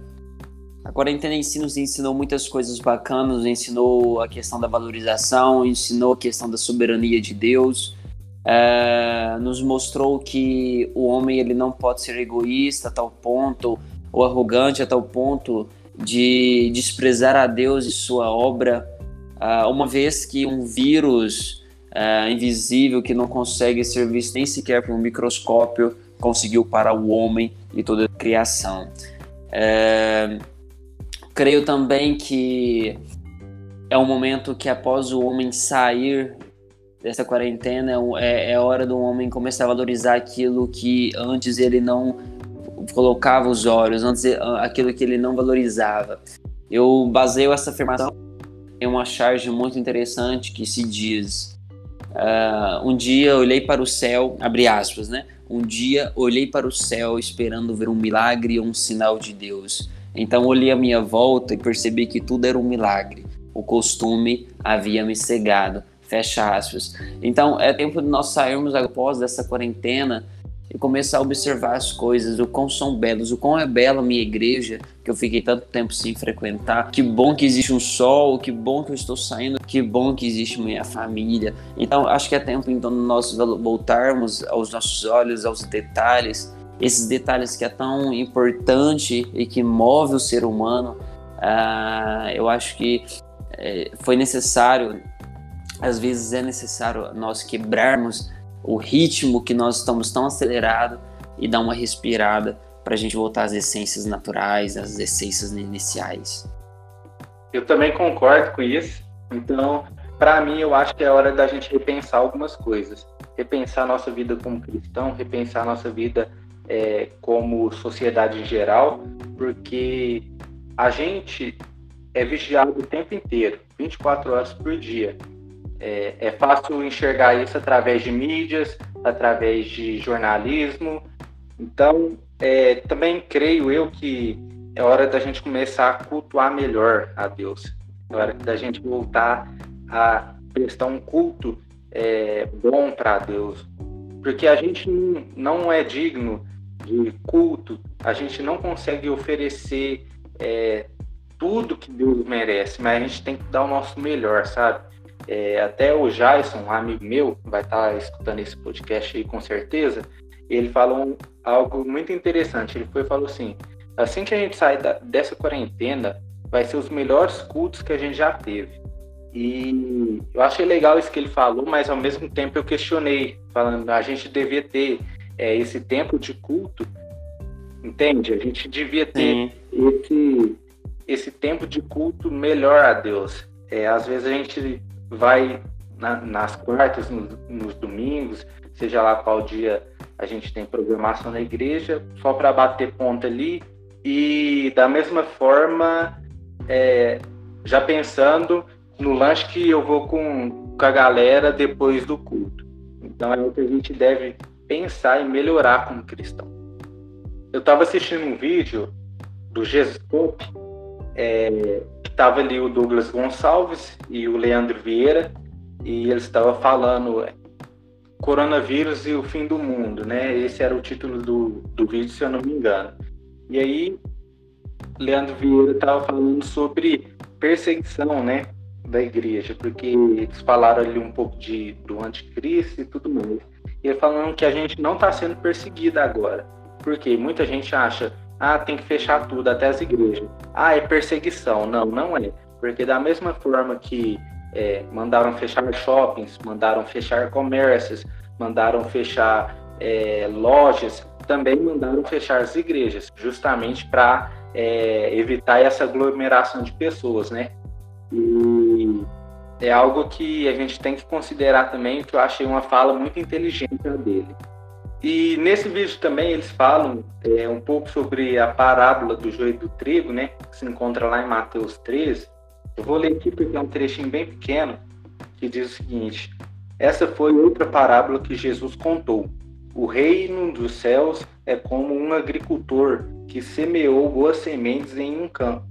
a quarentena em si nos ensinou muitas coisas bacanas, ensinou a questão da valorização, ensinou a questão da soberania de Deus, uh, nos mostrou que o homem ele não pode ser egoísta a tal ponto, ou arrogante a tal ponto de desprezar a Deus e sua obra, uh, uma vez que um vírus é, invisível que não consegue ser visto nem sequer por um microscópio, conseguiu parar o homem e toda a criação. É, creio também que é um momento que após o homem sair dessa quarentena é, é hora do homem começar a valorizar aquilo que antes ele não colocava os olhos, antes aquilo que ele não valorizava. Eu baseio essa afirmação em uma charge muito interessante que se diz Uh, um dia olhei para o céu, abre aspas, né? Um dia olhei para o céu esperando ver um milagre ou um sinal de Deus. Então olhei à minha volta e percebi que tudo era um milagre. O costume havia me cegado. Fecha aspas. Então é tempo de nós sairmos após dessa quarentena e começar a observar as coisas, o quão são belos, o quão é bela a minha igreja, que eu fiquei tanto tempo sem frequentar. Que bom que existe um sol, que bom que eu estou saindo, que bom que existe minha família. Então, acho que é tempo então nós voltarmos aos nossos olhos, aos detalhes, esses detalhes que é tão importante e que move o ser humano. Uh, eu acho que é, foi necessário, às vezes é necessário nós quebrarmos o ritmo que nós estamos tão acelerado e dar uma respirada para a gente voltar às essências naturais, às essências iniciais. Eu também concordo com isso. Então, para mim, eu acho que é hora da gente repensar algumas coisas. Repensar nossa vida como cristão, repensar nossa vida é, como sociedade em geral, porque a gente é vigiado o tempo inteiro, 24 horas por dia. É, é fácil enxergar isso através de mídias, através de jornalismo. Então, é, também creio eu que é hora da gente começar a cultuar melhor a Deus. É hora da gente voltar a prestar um culto é, bom para Deus. Porque a gente não é digno de culto, a gente não consegue oferecer é, tudo que Deus merece, mas a gente tem que dar o nosso melhor, sabe? É, até o Jason, um amigo meu, vai estar tá escutando esse podcast aí com certeza, ele falou algo muito interessante. Ele foi falou assim: assim que a gente sair da, dessa quarentena, vai ser os melhores cultos que a gente já teve. E eu achei legal isso que ele falou, mas ao mesmo tempo eu questionei, falando a gente devia ter é, esse tempo de culto, entende? A gente devia ter esse, esse tempo de culto melhor a Deus. É, às vezes a gente vai na, nas quartas, nos, nos domingos, seja lá qual dia a gente tem programação na igreja, só para bater ponta ali. E da mesma forma, é, já pensando no lanche que eu vou com, com a galera depois do culto. Então é o que a gente deve pensar e melhorar como cristão. Eu estava assistindo um vídeo do Gescope, é, estava ali o Douglas Gonçalves e o Leandro Vieira, e eles estavam falando Coronavírus e o Fim do Mundo, né? Esse era o título do, do vídeo, se eu não me engano. E aí, Leandro Vieira estava falando sobre perseguição, né? Da igreja, porque eles falaram ali um pouco de, do anticristo e tudo mais. E ele falando que a gente não está sendo perseguida agora. Porque muita gente acha, ah, tem que fechar tudo, até as igrejas. Ah, é perseguição. Não, não é. Porque da mesma forma que é, mandaram fechar shoppings, mandaram fechar comércios, mandaram fechar é, lojas, também mandaram fechar as igrejas, justamente para é, evitar essa aglomeração de pessoas, né? E é algo que a gente tem que considerar também, que eu achei uma fala muito inteligente dele. E nesse vídeo também eles falam é, um pouco sobre a parábola do joio do trigo, né? Que se encontra lá em Mateus 13, eu vou ler aqui porque é um trechinho bem pequeno que diz o seguinte: Essa foi outra parábola que Jesus contou. O reino dos céus é como um agricultor que semeou boas sementes em um campo,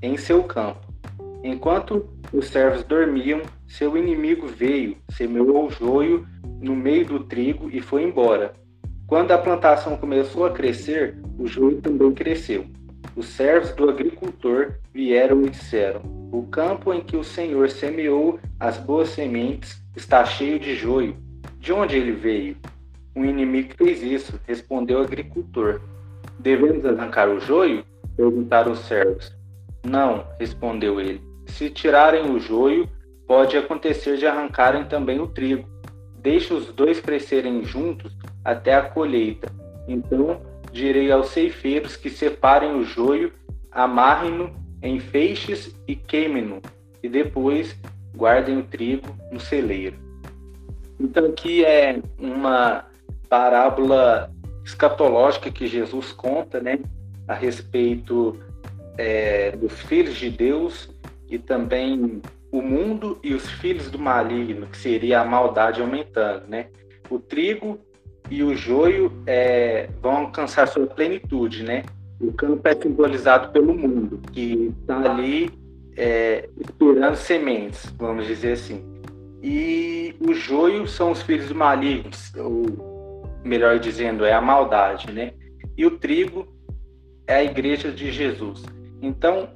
em seu campo. Enquanto os servos dormiam, seu inimigo veio, semeou o joio no meio do trigo e foi embora. Quando a plantação começou a crescer, o joio também cresceu. Os servos do agricultor vieram e disseram: O campo em que o Senhor semeou as boas sementes está cheio de joio. De onde ele veio? Um inimigo fez isso, respondeu o agricultor. Devemos arrancar o joio? perguntaram os servos. Não, respondeu ele. Se tirarem o joio, pode acontecer de arrancarem também o trigo. Deixe os dois crescerem juntos até a colheita. Então direi aos ceifeiros que separem o joio, amarrem-no em feixes e queimem-no, e depois guardem o trigo no celeiro. Então aqui é uma parábola escatológica que Jesus conta, né, a respeito é, dos filhos de Deus e também o mundo e os filhos do maligno, que seria a maldade aumentando, né? O trigo e o joio é, vão alcançar sua plenitude, né? O campo é simbolizado pelo mundo, que está ali é, esperando sementes, vamos dizer assim. E o joio são os filhos malignos, ou melhor dizendo, é a maldade, né? E o trigo é a igreja de Jesus. Então,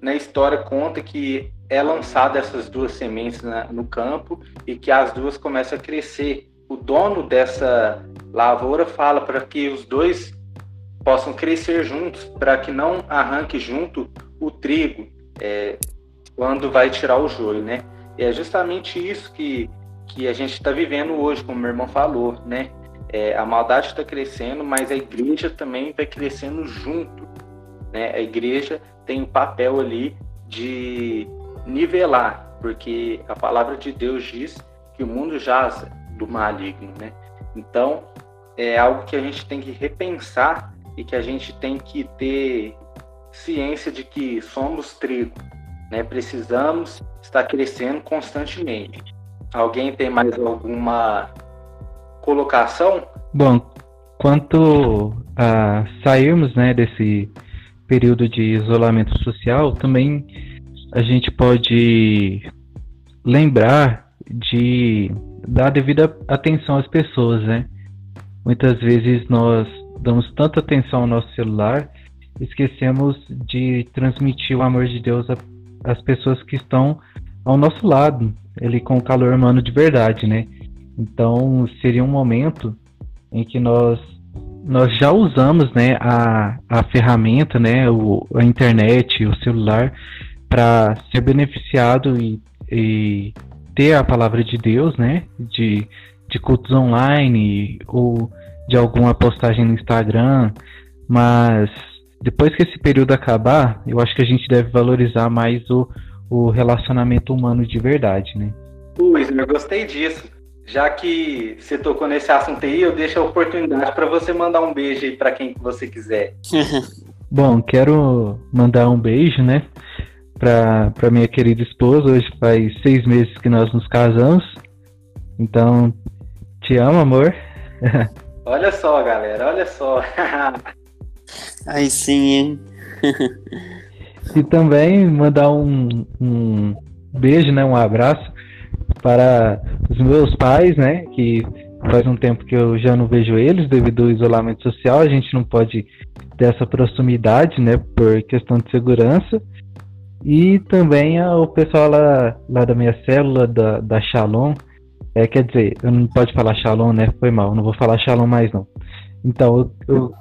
na história conta que é lançada essas duas sementes na, no campo e que as duas começam a crescer o dono dessa lavoura fala para que os dois possam crescer juntos, para que não arranque junto o trigo é, quando vai tirar o joio, né? É justamente isso que, que a gente está vivendo hoje, como meu irmão falou, né? É, a maldade está crescendo, mas a igreja também vai crescendo junto, né? A igreja tem um papel ali de nivelar, porque a palavra de Deus diz que o mundo jaz do maligno, né? Então, é algo que a gente tem que repensar e que a gente tem que ter ciência de que somos trigo, né? Precisamos estar crescendo constantemente. Alguém tem mais alguma colocação? Bom, quanto a sairmos, né, desse período de isolamento social, também a gente pode lembrar de dar devida atenção às pessoas, né? Muitas vezes nós damos tanta atenção ao nosso celular, esquecemos de transmitir o amor de Deus às pessoas que estão ao nosso lado, ele com o calor humano de verdade, né? Então seria um momento em que nós nós já usamos, né, a, a ferramenta, né, o, a internet, o celular para ser beneficiado e, e ter a palavra de Deus, né, de, de cultos online ou de alguma postagem no Instagram, mas depois que esse período acabar, eu acho que a gente deve valorizar mais o, o relacionamento humano de verdade, né? Luiz, eu gostei disso. Já que você tocou nesse assunto aí, eu deixo a oportunidade para você mandar um beijo aí para quem você quiser. [LAUGHS] Bom, quero mandar um beijo, né? Para minha querida esposa. Hoje faz seis meses que nós nos casamos. Então, te amo, amor. [LAUGHS] olha só, galera, olha só. [LAUGHS] Aí sim, hein? [LAUGHS] e também mandar um, um beijo, né, um abraço para os meus pais, né, que faz um tempo que eu já não vejo eles devido ao isolamento social, a gente não pode ter essa proximidade, né, por questão de segurança. E também o pessoal lá, lá da minha célula, da, da Shalom, é, quer dizer, eu não pode falar Shalom, né? Foi mal, não vou falar Shalom mais não. Então, eu...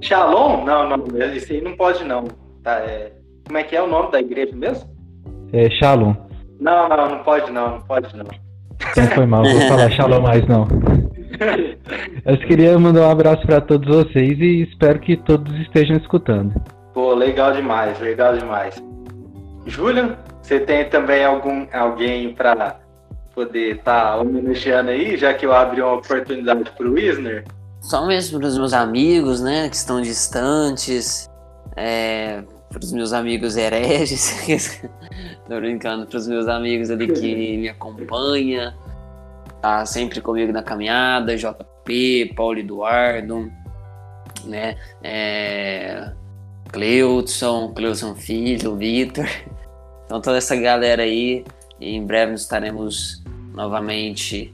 Shalom? Não, não, isso aí não pode não. Tá, é... Como é que é o nome da igreja mesmo? É Shalom. Não, não, não pode não, não pode não. Então foi mal, não vou falar [LAUGHS] Shalom mais não. Eu queria mandar um abraço para todos vocês e espero que todos estejam escutando. Pô, legal demais, legal demais. Julian, você tem também algum alguém para poder estar tá homenageando aí, já que eu abri uma oportunidade para o Wisner? Só mesmo para os meus amigos, né, que estão distantes, é, para os meus amigos hereges, [LAUGHS] tô brincando, para os meus amigos ali que me acompanham, tá sempre comigo na caminhada, JP, Paulo Eduardo, né, é, Cleudson, Cleudson Filho, Vitor. Então toda essa galera aí, em breve estaremos novamente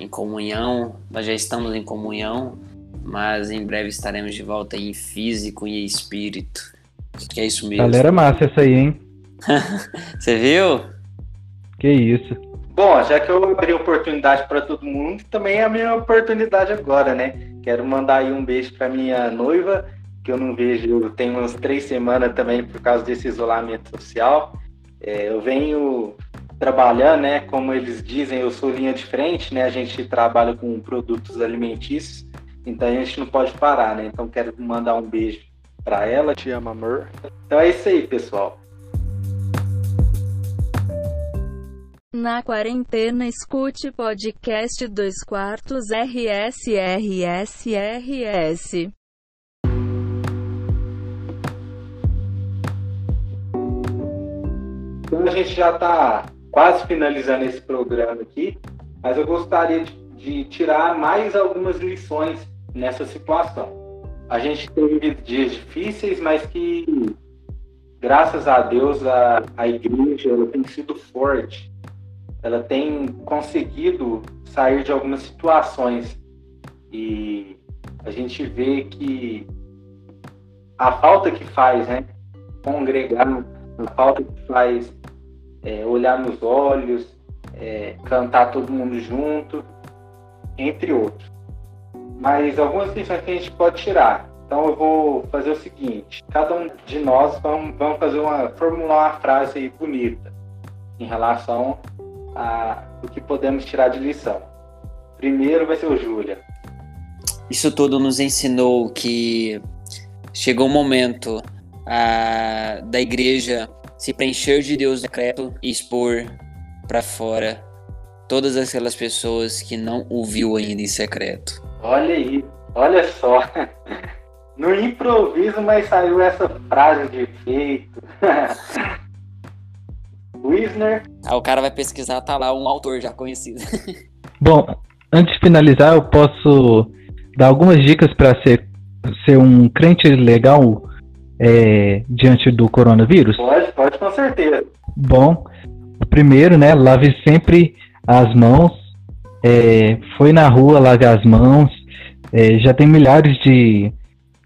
em comunhão. Nós já estamos em comunhão, mas em breve estaremos de volta em físico e espírito. Que é isso mesmo. Galera massa essa aí, hein? [LAUGHS] Você viu? Que isso. Bom, já que eu abri oportunidade para todo mundo, também é a minha oportunidade agora, né? Quero mandar aí um beijo para minha noiva que eu não vejo tem umas três semanas também por causa desse isolamento social. É, eu venho trabalhando, né? Como eles dizem, eu sou linha de frente, né? A gente trabalha com produtos alimentícios, então a gente não pode parar, né? Então quero mandar um beijo para ela. Te amo, amor. Então é isso aí, pessoal. Na quarentena, escute podcast dois quartos RSRSRS. Então a gente já está quase finalizando esse programa aqui, mas eu gostaria de, de, tirar mais algumas lições nessa situação. A gente teve dias difíceis, mas que, graças a Deus, a, a igreja ela tem sido forte. Ela tem conseguido sair de algumas situações. E a gente vê que a falta que faz, né? Congregar, a falta que faz é, olhar nos olhos, é, cantar todo mundo junto, entre outros. Mas algumas lições que a gente pode tirar. Então eu vou fazer o seguinte: cada um de nós vamos, vamos fazer uma formular uma frase bonita em relação a o que podemos tirar de lição. Primeiro vai ser o Júlia. Isso tudo nos ensinou que chegou o momento a, da igreja se preencher de Deus decreto e expor para fora todas aquelas pessoas que não ouviu ainda em secreto. Olha aí, Olha só. [LAUGHS] No improviso, mas saiu essa frase de efeito. [LAUGHS] Wisner. Ah, o cara vai pesquisar, tá lá um autor já conhecido. [LAUGHS] Bom, antes de finalizar, eu posso dar algumas dicas para ser, ser um crente legal é, diante do coronavírus? Pode, pode com certeza. Bom, primeiro, né, lave sempre as mãos. É, foi na rua, lave as mãos. É, já tem milhares de,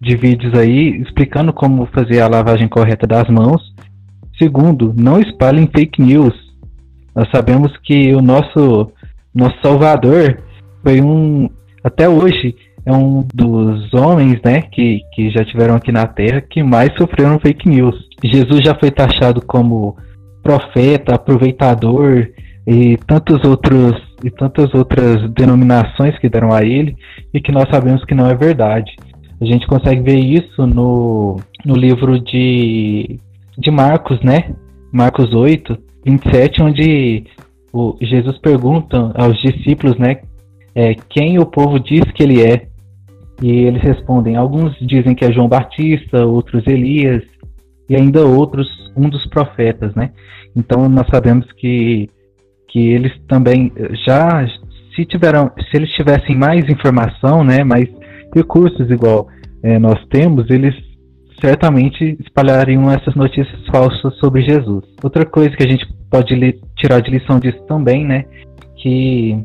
de vídeos aí explicando como fazer a lavagem correta das mãos. Segundo, não espalhem fake news. Nós sabemos que o nosso, nosso Salvador foi um, até hoje, é um dos homens, né, que, que já tiveram aqui na Terra que mais sofreram fake news. Jesus já foi taxado como profeta, aproveitador e tantos outros e tantas outras denominações que deram a ele e que nós sabemos que não é verdade. A gente consegue ver isso no, no livro de, de Marcos, né? Marcos 8, 27, onde o, Jesus pergunta aos discípulos, né? É, quem o povo diz que ele é. E eles respondem: alguns dizem que é João Batista, outros Elias, e ainda outros, um dos profetas, né? Então nós sabemos que, que eles também já, se tiveram, se eles tivessem mais informação, né, mais recursos igual é, nós temos, eles certamente espalhariam essas notícias falsas sobre Jesus. Outra coisa que a gente pode tirar de lição disso também, né, que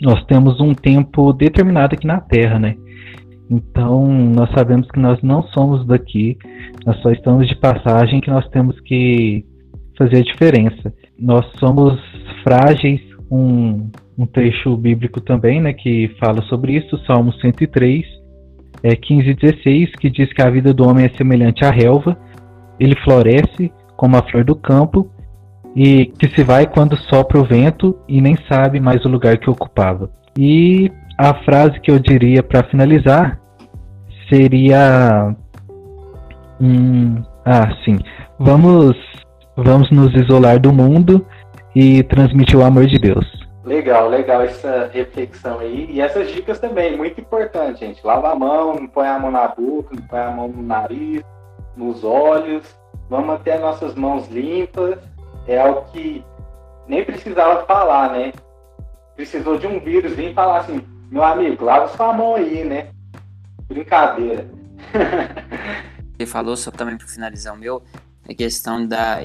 nós temos um tempo determinado aqui na Terra, né? Então, nós sabemos que nós não somos daqui, nós só estamos de passagem, que nós temos que fazer a diferença. Nós somos frágeis, um, um trecho bíblico também, né, que fala sobre isso, Salmo 103, é, 15 e 16, que diz que a vida do homem é semelhante à relva, ele floresce como a flor do campo, e que se vai quando sopra o vento e nem sabe mais o lugar que ocupava. E a frase que eu diria para finalizar seria hum, ah sim. Vamos vamos nos isolar do mundo e transmitir o amor de Deus. Legal legal essa reflexão aí. E essas dicas também muito importante gente. Lava a mão não põe a mão na boca não põe a mão no nariz nos olhos. Vamos manter nossas mãos limpas. É algo que nem precisava falar né? Precisou de um vírus vir falar assim meu amigo, lava sua mão aí, né? Brincadeira. Você falou só também para finalizar o meu, a questão da.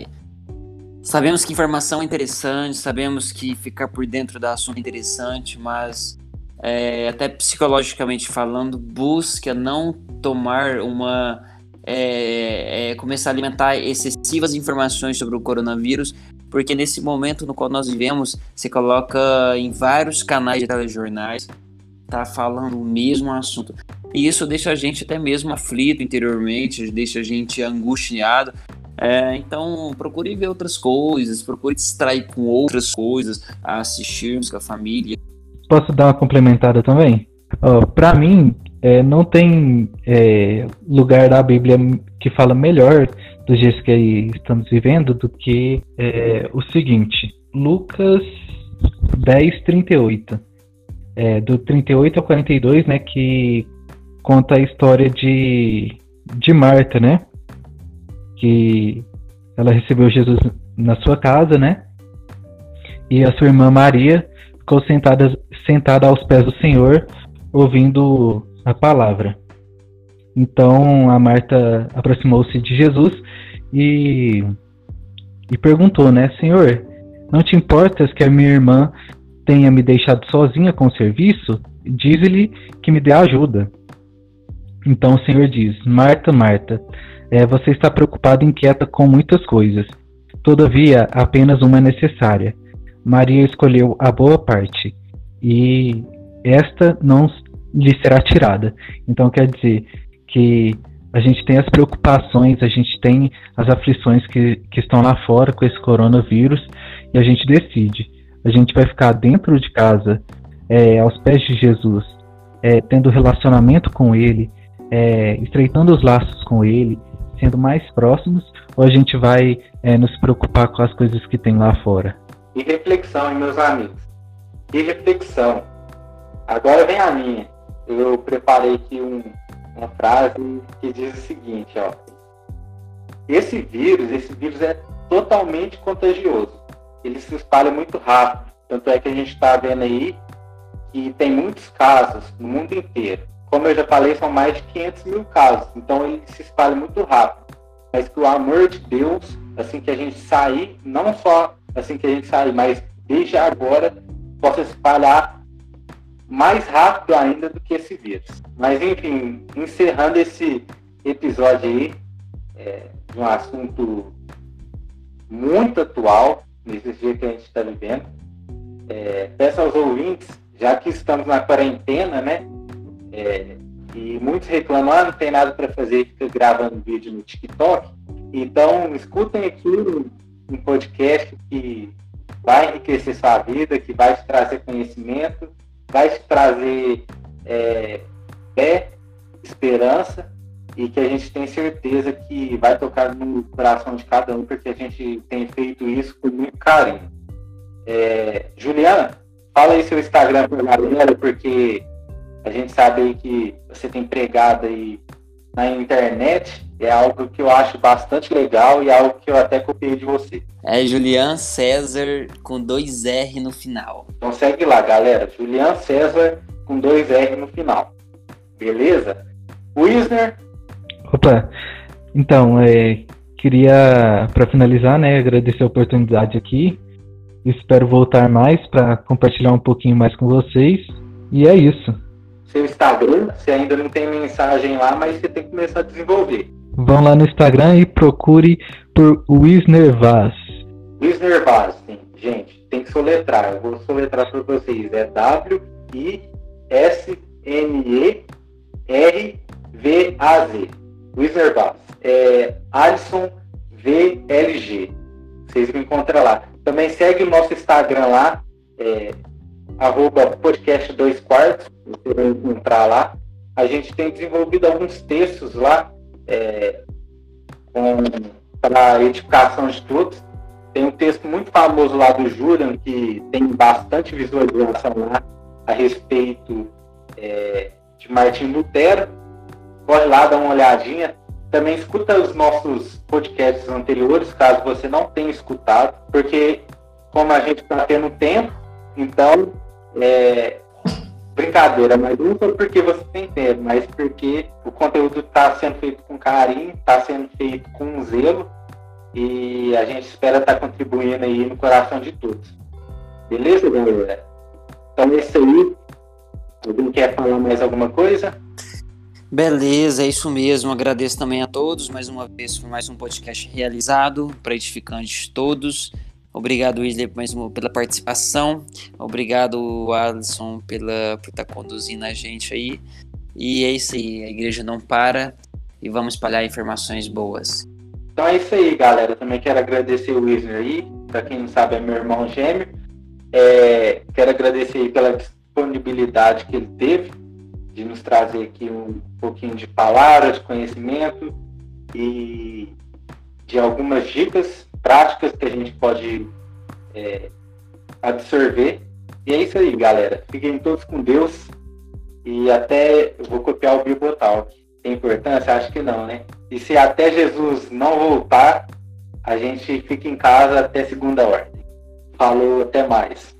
Sabemos que informação é interessante, sabemos que ficar por dentro da assunto é interessante, mas é, até psicologicamente falando, busca não tomar uma. É, é, começar a alimentar excessivas informações sobre o coronavírus, porque nesse momento no qual nós vivemos, se coloca em vários canais de telejornais, tá falando o mesmo assunto. E isso deixa a gente até mesmo aflito interiormente, deixa a gente angustiado. É, então, procure ver outras coisas, procure distrair com outras coisas, assistirmos com a família. Posso dar uma complementada também? Oh, Para mim, é, não tem é, lugar da Bíblia que fala melhor dos dias que estamos vivendo do que é, o seguinte: Lucas 10, 38 é, do 38 ao 42, né, que conta a história de, de Marta, né, que ela recebeu Jesus na sua casa, né, e a sua irmã Maria ficou sentada, sentada aos pés do Senhor, ouvindo a palavra. Então a Marta aproximou-se de Jesus e, e perguntou, né, Senhor, não te importas que a minha irmã tenha me deixado sozinha com o serviço, diz-lhe que me dê ajuda. Então o Senhor diz: Marta, Marta, é, você está preocupada e inquieta com muitas coisas. Todavia, apenas uma é necessária. Maria escolheu a boa parte, e esta não lhe será tirada. Então quer dizer que a gente tem as preocupações, a gente tem as aflições que, que estão lá fora com esse coronavírus, e a gente decide a gente vai ficar dentro de casa, é, aos pés de Jesus, é, tendo relacionamento com Ele, é, estreitando os laços com Ele, sendo mais próximos, ou a gente vai é, nos preocupar com as coisas que tem lá fora? E reflexão, hein, meus amigos? E reflexão. Agora vem a minha. eu preparei aqui um, uma frase que diz o seguinte, ó. Esse vírus, esse vírus é totalmente contagioso. Ele se espalha muito rápido. Tanto é que a gente está vendo aí que tem muitos casos no mundo inteiro. Como eu já falei, são mais de 500 mil casos. Então ele se espalha muito rápido. Mas que o amor de Deus, assim que a gente sair, não só assim que a gente sair, mas desde agora, possa espalhar mais rápido ainda do que esse vírus. Mas enfim, encerrando esse episódio aí, é, de um assunto muito atual, nesse dia que a gente está vivendo. É, peço aos ouvintes, já que estamos na quarentena, né? É, e muitos reclamam, ah, não tem nada para fazer, fica gravando vídeo no TikTok. Então, escutem aqui um, um podcast que vai enriquecer sua vida, que vai te trazer conhecimento, vai te trazer é, fé, esperança e que a gente tem certeza que vai tocar no coração de cada um, porque a gente tem feito isso com muito carinho. É, Juliana, fala aí seu Instagram para a galera, porque a gente sabe que você tem pregado aí na internet, é algo que eu acho bastante legal e é algo que eu até copiei de você. É Julian César com dois R no final. Então segue lá, galera. Julian César com dois R no final. Beleza? Wisner, Opa, então, é, queria, para finalizar, né, agradecer a oportunidade aqui. Espero voltar mais para compartilhar um pouquinho mais com vocês. E é isso. Seu Instagram, você ainda não tem mensagem lá, mas você tem que começar a desenvolver. Vão lá no Instagram e procure por Wisner Vaz. Wisner Vaz, sim. Gente, tem que soletrar. Eu vou soletrar para vocês. É W-I-S-N-E-R-V-A-Z. Wisner Bass. É, Alisson VLG. Vocês me encontram lá. Também segue o nosso Instagram lá, é, arroba podcast 2 quartos, você vai encontrar lá. A gente tem desenvolvido alguns textos lá é, para edificação de todos. Tem um texto muito famoso lá do Julian, que tem bastante visualização lá a respeito é, de Martin Lutero Corre lá, dá uma olhadinha. Também escuta os nossos podcasts anteriores, caso você não tenha escutado, porque como a gente está tendo tempo, então é, brincadeira, mas não só porque você tem tempo, mas porque o conteúdo está sendo feito com carinho, está sendo feito com zelo e a gente espera estar tá contribuindo aí no coração de todos. Beleza, galera? Então é isso aí. Alguém quer falar mais alguma coisa? Beleza, é isso mesmo. Agradeço também a todos mais uma vez por mais um podcast realizado para de todos. Obrigado, Wesley, mais uma, pela participação. Obrigado, Alisson, pela, por estar tá conduzindo a gente aí. E é isso aí, a igreja não para e vamos espalhar informações boas. Então é isso aí, galera. Também quero agradecer o Wisner aí. Para quem não sabe, é meu irmão gêmeo. É, quero agradecer aí pela disponibilidade que ele teve de nos trazer aqui um pouquinho de palavras, de conhecimento e de algumas dicas práticas que a gente pode é, absorver. E é isso aí, galera. Fiquem todos com Deus e até eu vou copiar o Bibotalk. Tem importância? Acho que não, né? E se até Jesus não voltar, a gente fica em casa até segunda ordem. Falou, até mais.